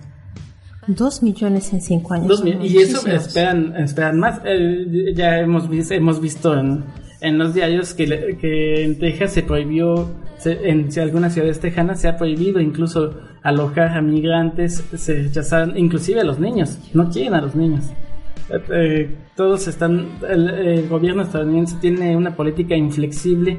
Dos millones en cinco años. Dos son mil- y eso esperan, esperan más. Eh, ya hemos, hemos visto en, en los diarios que, que en Texas se prohibió, se- en si algunas ciudades tejanas se ha prohibido incluso alojar a migrantes, se rechazaron, inclusive a los niños, no quieren a los niños. Eh, todos están, el, el gobierno estadounidense tiene una política inflexible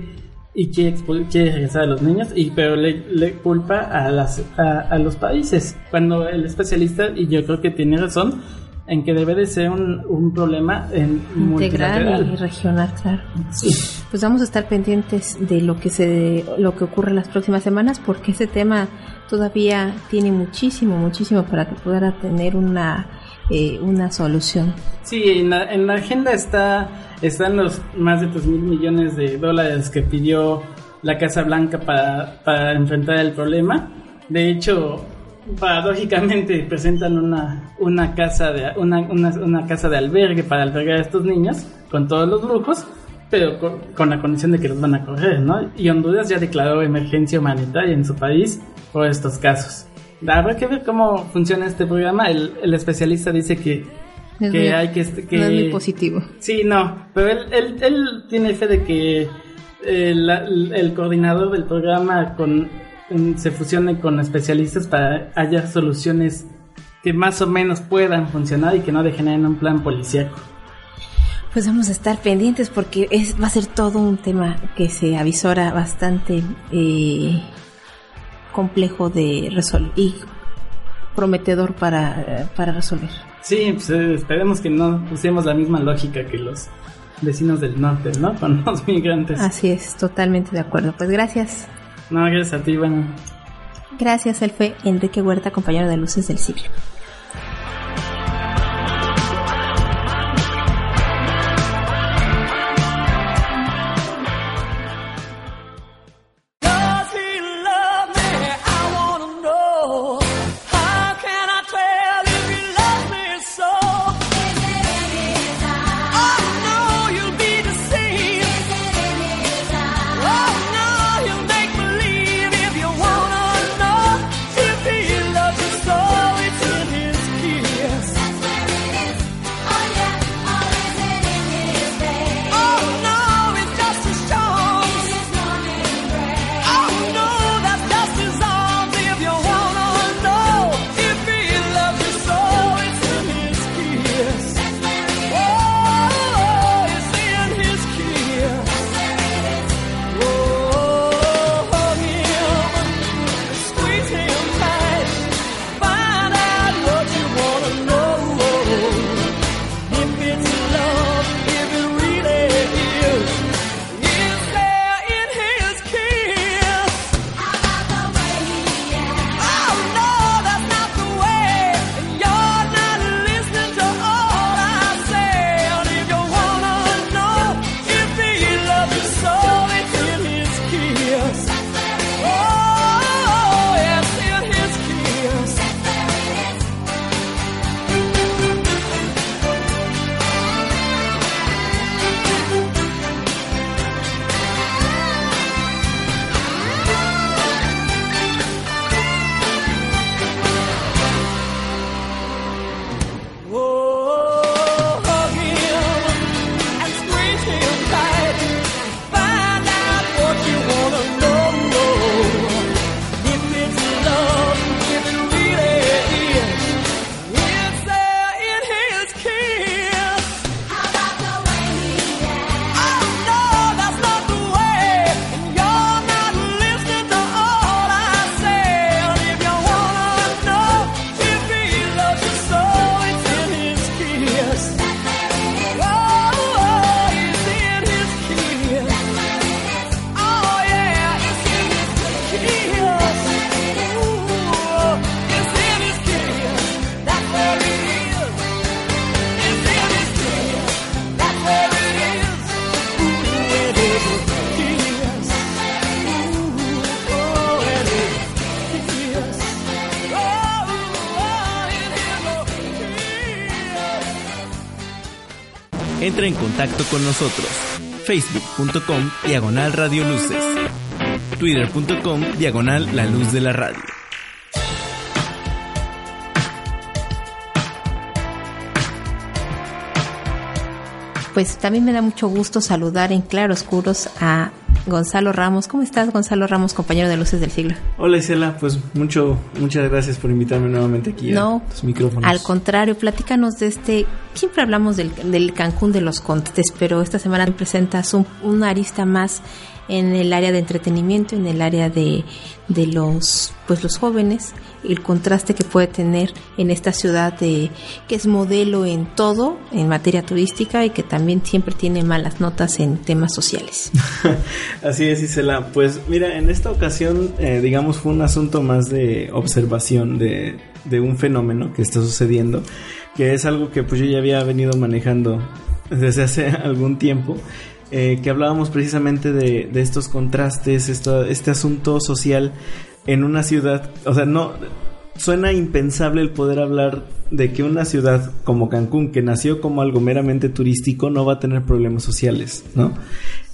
y quiere, quiere regresar a los niños, y pero le, le culpa a, las, a, a los países. Cuando el especialista, y yo creo que tiene razón, en que debe de ser un, un problema en integral y regional, claro. Sí. Pues vamos a estar pendientes de lo que se lo que ocurre las próximas semanas porque este tema todavía tiene muchísimo, muchísimo para que pueda tener una eh, una solución. Sí, en la, en la agenda está están los más de 3 mil millones de dólares que pidió la Casa Blanca para, para enfrentar el problema. De hecho, paradójicamente presentan una, una casa de una, una, una casa de albergue para albergar a estos niños con todos los lujos, pero con, con la condición de que los van a correr, ¿no? Y Honduras ya declaró emergencia humanitaria en su país por estos casos. Habrá que ver cómo funciona este programa. El, el especialista dice que, Es que muy- hay que, que no es muy positivo. Sí, no, pero él, él, él tiene fe de que eh, la- el coordinador del programa con, se fusione con especialistas para hallar soluciones que más o menos puedan funcionar y que no degeneren un plan policíaco. Pues vamos a estar pendientes porque es va a ser todo un tema que se avisora bastante eh, complejo de resolver y prometedor para, para resolver. Sí, pues, eh, esperemos que no usemos la misma lógica que los vecinos del norte, ¿no? Con los migrantes. Así es, totalmente de acuerdo. Pues gracias. No, gracias a ti, bueno. Gracias, él fue Enrique Huerta, compañero de Luces del Siglo. En contacto con nosotros. Facebook.com Diagonal Radio Luces. Twitter.com Diagonal La Luz de la Radio. Pues también me da mucho gusto saludar en claroscuros a Gonzalo Ramos. ¿Cómo estás, Gonzalo Ramos, compañero de Luces del Siglo? Hola Isela, pues mucho, muchas gracias por invitarme nuevamente aquí No, a tus micrófonos. Al contrario, platícanos de este. Siempre hablamos del, del Cancún de los Contes, pero esta semana presentas un, una arista más en el área de entretenimiento, en el área de, de los pues los jóvenes, el contraste que puede tener en esta ciudad de, que es modelo en todo, en materia turística y que también siempre tiene malas notas en temas sociales. Así es, Isela. Pues mira, en esta ocasión, eh, digamos, fue un asunto más de observación de, de un fenómeno que está sucediendo, que es algo que pues yo ya había venido manejando desde hace algún tiempo. Eh, que hablábamos precisamente de, de estos contrastes, este asunto social en una ciudad, o sea, no suena impensable el poder hablar de que una ciudad como Cancún, que nació como algo meramente turístico, no va a tener problemas sociales, ¿no?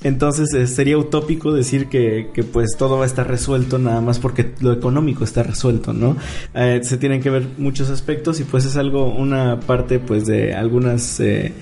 Entonces eh, sería utópico decir que, que, pues todo va a estar resuelto nada más porque lo económico está resuelto, ¿no? Eh, se tienen que ver muchos aspectos y pues es algo, una parte pues de algunas eh,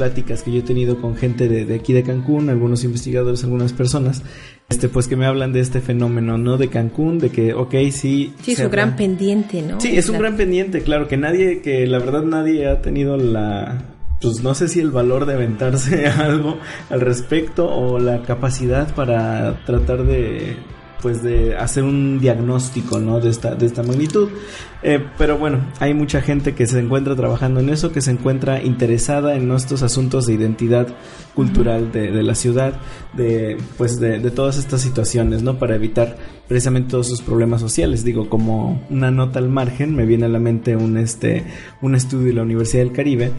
pláticas que yo he tenido con gente de, de aquí de Cancún, algunos investigadores, algunas personas, este pues que me hablan de este fenómeno, ¿no? De Cancún, de que, ok, sí. Sí, se su gran pendiente, ¿no? Sí, es un gran pendiente, claro, que nadie, que la verdad nadie ha tenido la, pues no sé si el valor de aventarse algo al respecto o la capacidad para tratar de, pues de hacer un diagnóstico, ¿no? De esta, de esta magnitud. Eh, pero bueno, hay mucha gente que se encuentra trabajando en eso, que se encuentra interesada en estos asuntos de identidad cultural de, de la ciudad, de, pues de, de todas estas situaciones, ¿no? Para evitar precisamente todos sus problemas sociales. Digo, como una nota al margen, me viene a la mente un, este, un estudio de la Universidad del Caribe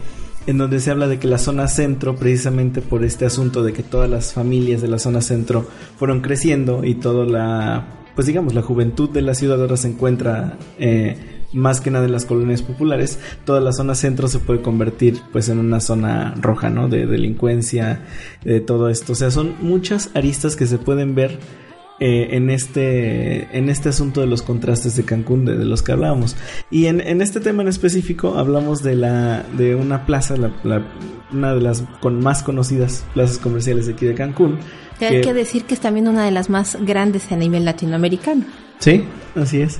en donde se habla de que la zona centro, precisamente por este asunto de que todas las familias de la zona centro fueron creciendo y toda la, pues digamos, la juventud de la ciudad ahora se encuentra eh, más que nada en las colonias populares, toda la zona centro se puede convertir pues en una zona roja, ¿no? De delincuencia, de todo esto. O sea, son muchas aristas que se pueden ver eh, en este en este asunto de los contrastes de Cancún de, de los que hablábamos y en, en este tema en específico hablamos de la de una plaza la, la- una de las con más conocidas plazas comerciales de aquí de Cancún Que hay que decir que es también una de las más grandes a nivel latinoamericano. Sí, así es.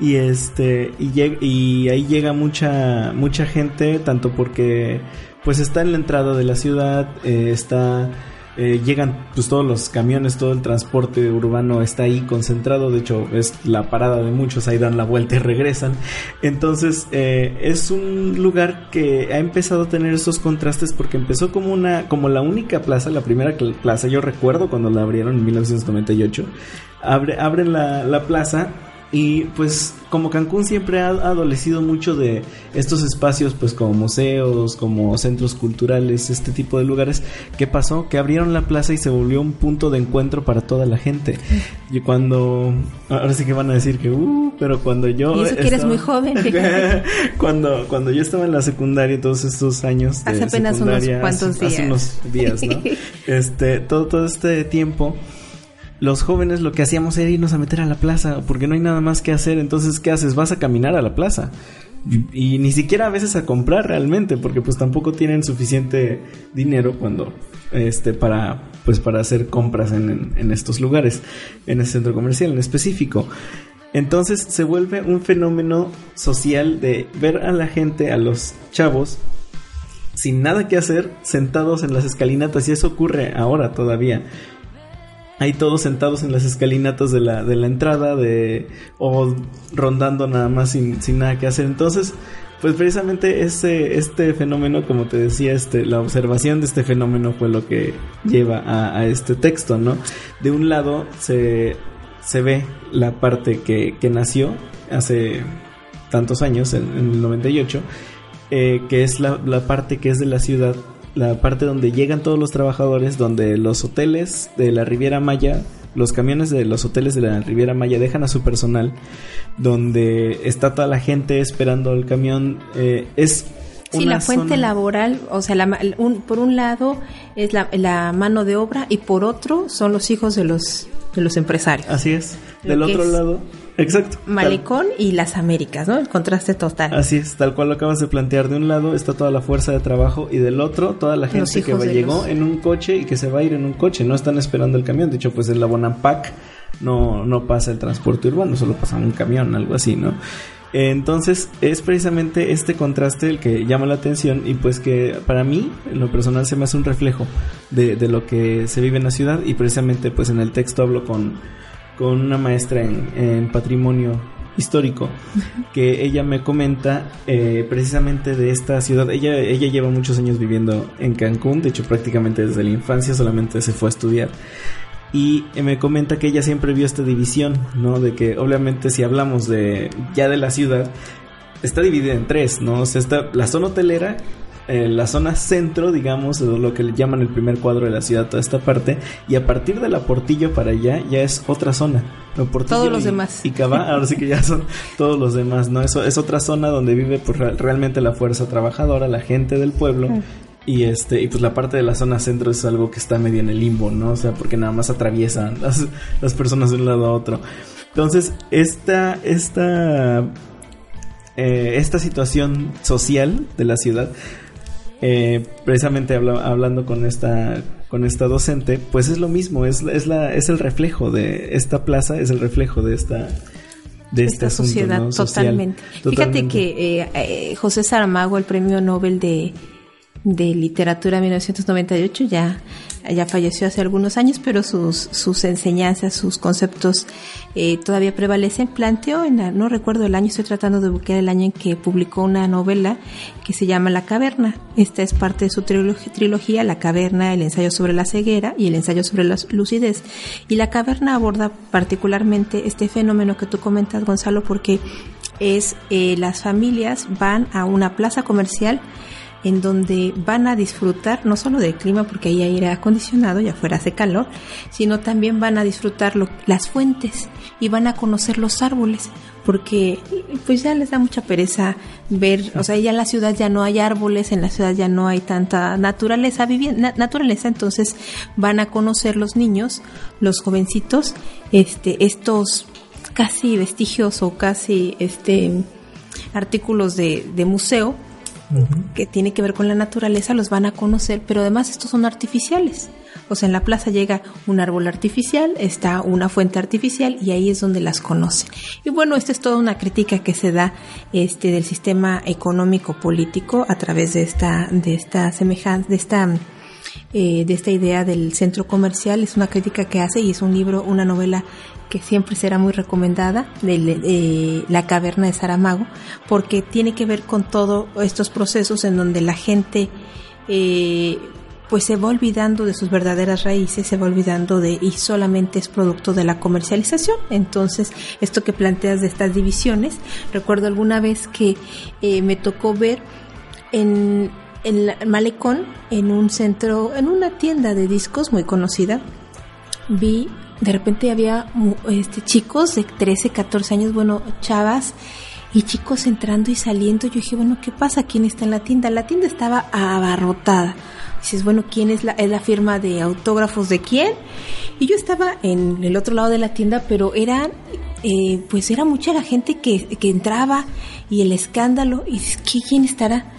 Y este y, y ahí llega mucha mucha gente tanto porque pues está en la entrada de la ciudad, eh, está eh, llegan pues todos los camiones, todo el transporte urbano está ahí concentrado, de hecho es la parada de muchos, ahí dan la vuelta y regresan. Entonces eh, es un lugar que ha empezado a tener esos contrastes porque empezó como una como la única plaza, la primera plaza, yo recuerdo cuando la abrieron en 1998, abre, abren la, la plaza y pues como Cancún siempre ha adolecido mucho de estos espacios pues como museos, como centros culturales, este tipo de lugares, ¿qué pasó? Que abrieron la plaza y se volvió un punto de encuentro para toda la gente. Y cuando, ahora sí que van a decir que, uh, pero cuando yo... Y eso que eres muy joven, cuando, cuando yo estaba en la secundaria, todos estos años... de Hace apenas unos cuantos hace- hace días. unos días, ¿no? este, todo, todo este tiempo los jóvenes lo que hacíamos era irnos a meter a la plaza porque no hay nada más que hacer. Entonces, ¿qué haces? Vas a caminar a la plaza. Y, ni siquiera a veces a comprar realmente porque pues tampoco tienen suficiente dinero cuando este para pues para hacer compras en, en- en estos lugares en el centro comercial en específico entonces se vuelve un fenómeno social de ver a la gente a los chavos sin nada que hacer sentados en las escalinatas y eso ocurre ahora todavía ahí todos sentados en las escalinatas de la, de la entrada de o rondando nada más sin, sin nada que hacer. Entonces pues precisamente este, este fenómeno como te decía este la observación de este fenómeno fue lo que lleva a, a este texto no de un lado se se ve la parte que, que nació hace tantos años en, en el 98 eh, que es la, la parte que es de la ciudad, la parte donde llegan todos los trabajadores, donde los hoteles de la Riviera Maya, los camiones de los hoteles de la Riviera Maya dejan a su personal, donde está toda la gente esperando el camión, eh, es... Sí, la fuente zona- laboral, o sea, la un- por un lado es la, la mano de obra y por otro son los hijos de los, de los empresarios. Así es. Del otro es lado, exacto. tal- Malecón y las Américas, ¿no? El contraste total. Así es, tal cual lo acabas de plantear. De un lado está toda la fuerza de trabajo y del otro toda la gente que va- llegó los- en un coche y que se va a ir en un coche. No están esperando el camión. De hecho, pues en la Bonampak no, no pasa el transporte urbano, solo pasa un camión, algo así, ¿no? Entonces es precisamente este contraste el que llama la atención y pues que para mí en lo personal se me hace un reflejo de, de lo que se vive en la ciudad y precisamente pues en el texto hablo con, con una maestra en, en patrimonio histórico que ella me comenta eh, precisamente de esta ciudad ella ella lleva muchos años viviendo en Cancún de hecho prácticamente desde la infancia solamente se fue a estudiar y me comenta que ella siempre vio esta división, ¿no? De que obviamente si hablamos de ya de la ciudad, está dividida en tres, ¿no? O sea, está la zona hotelera, eh, la zona centro, digamos, de lo que le llaman el primer cuadro de la ciudad, toda esta parte, y a partir de la Portillo para allá ya es otra zona. ¿no? Todos los y- demás. Y Cabá, ahora sí que ya son todos los demás, ¿no? Eso es otra zona donde vive pues, re- realmente la fuerza trabajadora, la gente del pueblo. Y este, y pues la parte de la zona centro es algo que está medio en el limbo, ¿no? O sea, porque nada más atraviesan las, las personas de un lado a otro. Entonces, esta, esta, eh, esta situación social de la ciudad, eh, precisamente habla- hablando con esta, con esta docente, pues es lo mismo, es, es la, es el reflejo de esta plaza, es el reflejo de esta, de este esta asunto, sociedad totalmente. Fíjate que eh, eh, José Saramago, el premio Nobel de, de literatura 1998, ya, ya falleció hace algunos años, pero sus, sus enseñanzas, sus conceptos eh, todavía prevalecen. Planteó, en la- no recuerdo el año, estoy tratando de buscar el año en que publicó una novela que se llama La Caverna. Esta es parte de su trilog- trilogía, La Caverna, el ensayo sobre la ceguera y el ensayo sobre la lucidez. Y La Caverna aborda particularmente este fenómeno que tú comentas, Gonzalo, porque es eh, las familias van a una plaza comercial en donde van a disfrutar no solo del clima, porque ahí hay aire acondicionado y afuera hace calor, sino también van a disfrutar lo- las fuentes y van a conocer los árboles, porque pues ya les da mucha pereza ver, o sea, ya en la ciudad ya no hay árboles, en la ciudad ya no hay tanta naturaleza, vivi- na- naturaleza, entonces van a conocer los niños, los jovencitos, este, estos casi vestigios o casi este artículos de museo que tiene que ver con la naturaleza los van a conocer, pero además estos son artificiales. O sea, en la plaza llega un árbol artificial, está una fuente artificial y ahí es donde las conocen. Y bueno, esta es toda una crítica que se da este del sistema económico político a través de esta de esta semejanza de esta eh, de esta idea del centro comercial. Es una crítica que hace y es un libro, una novela que siempre será muy recomendada, de La caverna de Saramago, porque tiene que ver con todos estos procesos en donde la gente eh, pues se va olvidando de sus verdaderas raíces, se va olvidando de y solamente es producto de la comercialización. Entonces, esto que planteas de estas divisiones, recuerdo alguna vez que eh, me tocó ver en en Malecón, en un centro, en una tienda de discos muy conocida, vi, de repente había este, chicos de 13, 14 años, bueno, chavas y chicos entrando y saliendo. Yo dije, bueno, ¿qué pasa? ¿Quién está en la tienda? La tienda estaba abarrotada. Dices, bueno, ¿quién es la, es la firma de autógrafos de quién? Y yo estaba en el otro lado de la tienda, pero eran, eh, pues era mucha la gente que, que entraba y el escándalo. Y dices, ¿qué, ¿quién estará?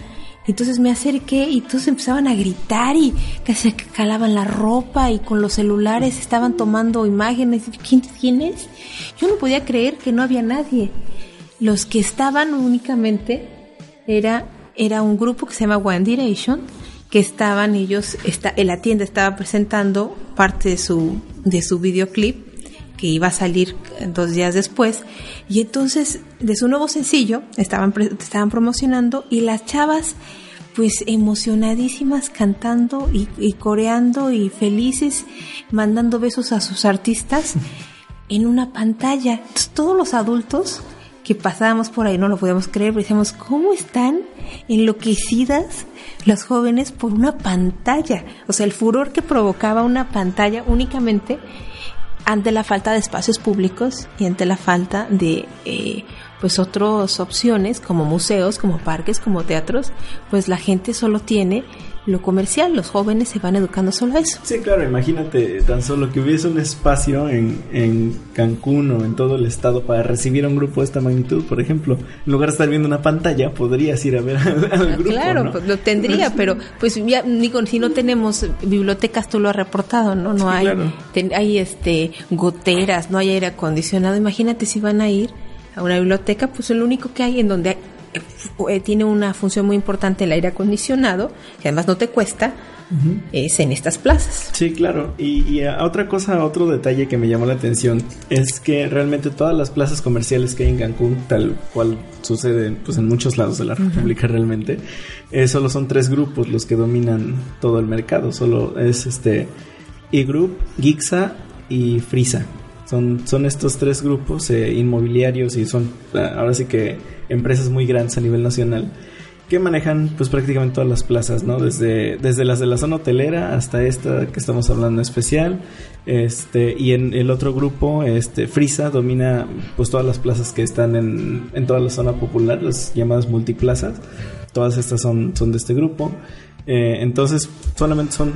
Entonces me acerqué y todos empezaban a gritar y que calaban la ropa y con los celulares estaban tomando imágenes. ¿Quién, quién es? Yo no podía creer que no había nadie. Los que estaban únicamente era, era un grupo que se llama One Direction, que estaban ellos, está, en la tienda estaba presentando parte de su, de su videoclip que iba a salir dos días después. Y entonces, de su nuevo sencillo, estaban, estaban promocionando y las chavas, pues emocionadísimas, cantando y, y coreando y felices, mandando besos a sus artistas en una pantalla. Entonces, todos los adultos que pasábamos por ahí no lo podíamos creer, pero decíamos, ¿cómo están enloquecidas las jóvenes por una pantalla? O sea, el furor que provocaba una pantalla únicamente ante la falta de espacios públicos y ante la falta de eh, pues otras opciones como museos, como parques, como teatros, pues la gente solo tiene lo comercial, los jóvenes se van educando solo a eso. Sí, claro, imagínate tan solo que hubiese un espacio en, en Cancún o en todo el estado para recibir a un grupo de esta magnitud, por ejemplo. En lugar de estar viendo una pantalla, podrías ir a ver al, al grupo. claro, ¿no? pues lo tendría, pero pues ya digo, si no tenemos bibliotecas, tú lo has reportado, ¿no? No Sí, hay, claro. ten- hay este goteras, no hay aire acondicionado. Imagínate si van a ir a una biblioteca, pues lo único que hay en donde hay- eh, tiene una función muy importante el aire acondicionado, que además no te cuesta, es en estas plazas. Sí, claro. Y, y, eh, otra cosa, otro detalle que me llamó la atención es que realmente todas las plazas comerciales que hay en Cancún, tal cual sucede pues, en muchos lados de la República realmente, eh, solo son tres grupos los que dominan todo el mercado. Solo es este E-Group, Gixa y Frisa. Son, son estos tres grupos eh, inmobiliarios y son ah, ahora sí que empresas muy grandes a nivel nacional que manejan pues prácticamente todas las plazas, ¿no? Desde, desde las de la zona hotelera hasta esta que estamos hablando especial. Este, y en el otro grupo, este, Frisa domina pues todas las plazas que están en, en toda la zona popular, las llamadas multiplazas. Todas estas son, son de este grupo. Eh, entonces, solamente son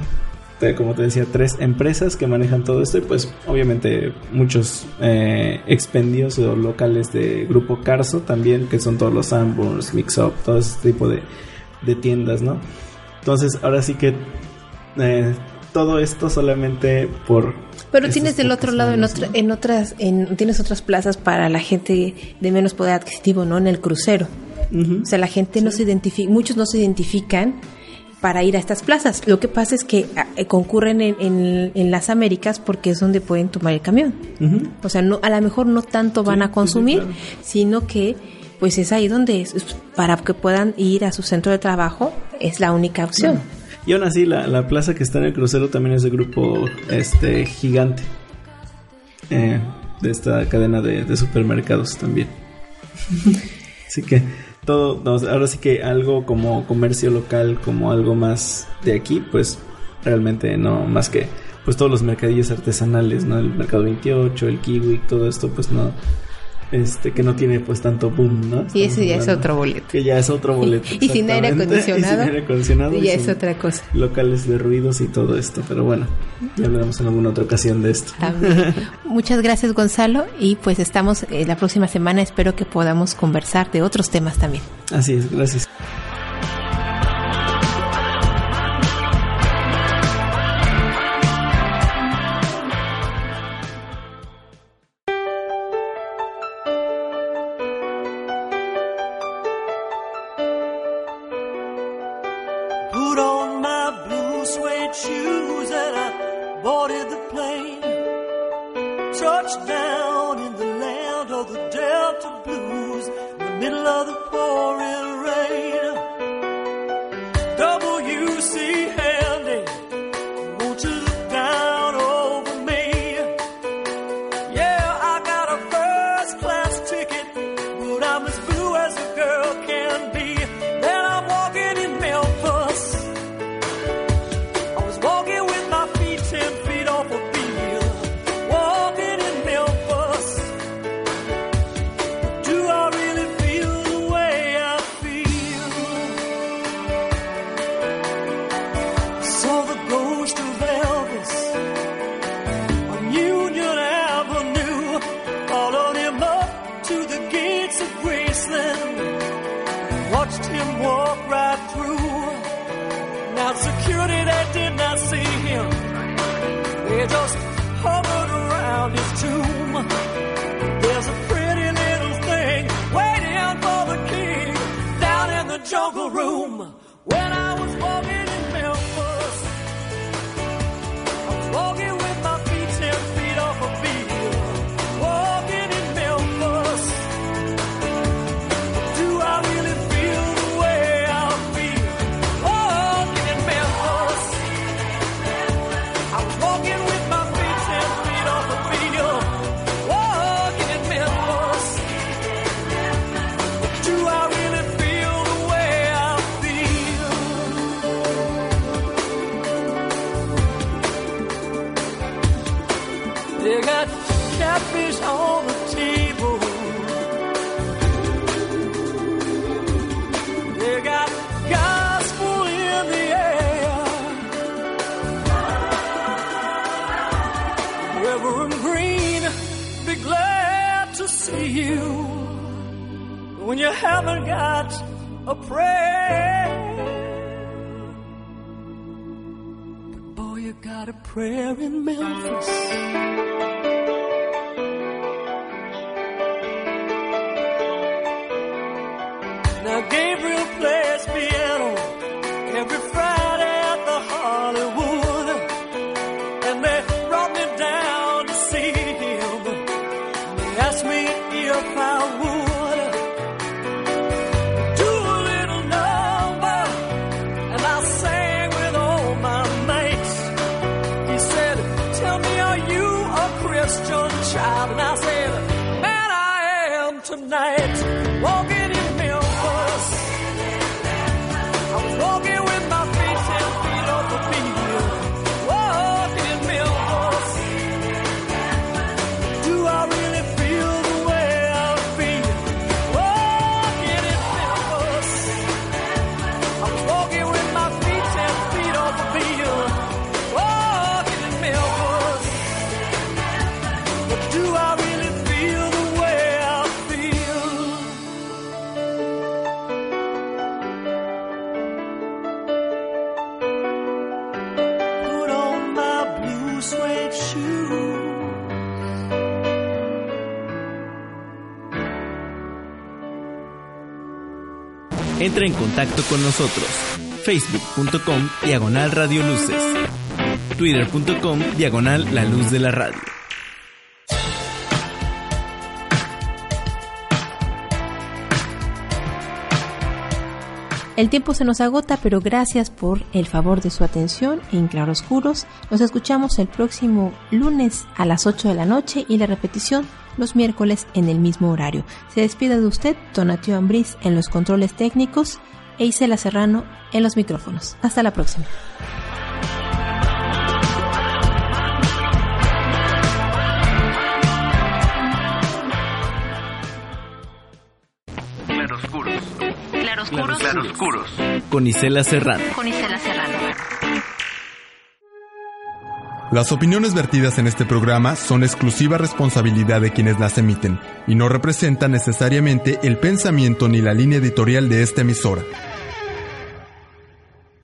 como te decía, tres empresas que manejan todo esto y pues obviamente muchos eh, expendios o locales de Grupo Carso también, que son todos los Sanborns, Mix Up, todo ese tipo de, de tiendas, ¿no? Entonces ahora sí que eh, todo esto solamente por... Pero tienes del otro lado en, otra, ¿no? en otras, en, tienes otras plazas para la gente de menos poder adquisitivo, ¿no? En el crucero. O sea, la gente no se identifica, muchos no se identifican para ir a estas plazas. Lo que pasa es que ah, eh, concurren en, en- en las Américas porque es donde pueden tomar el camión. O sea, no, a lo mejor no tanto van Sí, a sí, consumir, claro. sino que pues es ahí donde es, es para que puedan ir a su centro de trabajo es la única opción. Y aún así, la, la plaza que está en el crucero también es de grupo este gigante. Eh, de esta cadena de, de supermercados también. Así que todo, no, ahora sí que algo como comercio local, como algo más de aquí, pues realmente no más que pues todos los mercadillos artesanales, ¿no? El mercado 28, el kiwi, todo esto pues no este que no tiene pues tanto boom, ¿no? Y ese ya es otro boleto. Que ya es otro boleto. Y sin aire exactamente. Y sin acondicionado. aire acondicionado. y Ya es otra cosa. locales de ruidos y todo esto, pero bueno, ya hablaremos en alguna otra ocasión de esto. También. Muchas gracias Gonzalo y pues estamos eh, la próxima semana espero que podamos conversar de otros temas también. Así es, gracias. Him walk right through. Now security they did not see him. They just hovered around his tomb. There's a pretty little thing waiting for the king down in the jungle room. Haven't got a prayer. But boy, you got a prayer in Memphis. tonight. Whoa. En contacto con nosotros. Facebook.com Diagonal Radio Luces. Twitter.com Diagonal La Luz de la Radio. El tiempo se nos agota, pero gracias por el favor de su atención en Claroscuros. Nos escuchamos el próximo lunes a las 8 de la noche y la repetición los miércoles en el mismo horario. Se despide de usted, Tonatio Ambriz en los controles técnicos e Isela Serrano en los micrófonos. Hasta la próxima. Claroscuros Claroscuros. Con Isela Serrano. con Isela Serrano. Las opiniones vertidas en este programa son exclusiva responsabilidad de quienes las emiten y no representan necesariamente el pensamiento ni la línea editorial de esta emisora.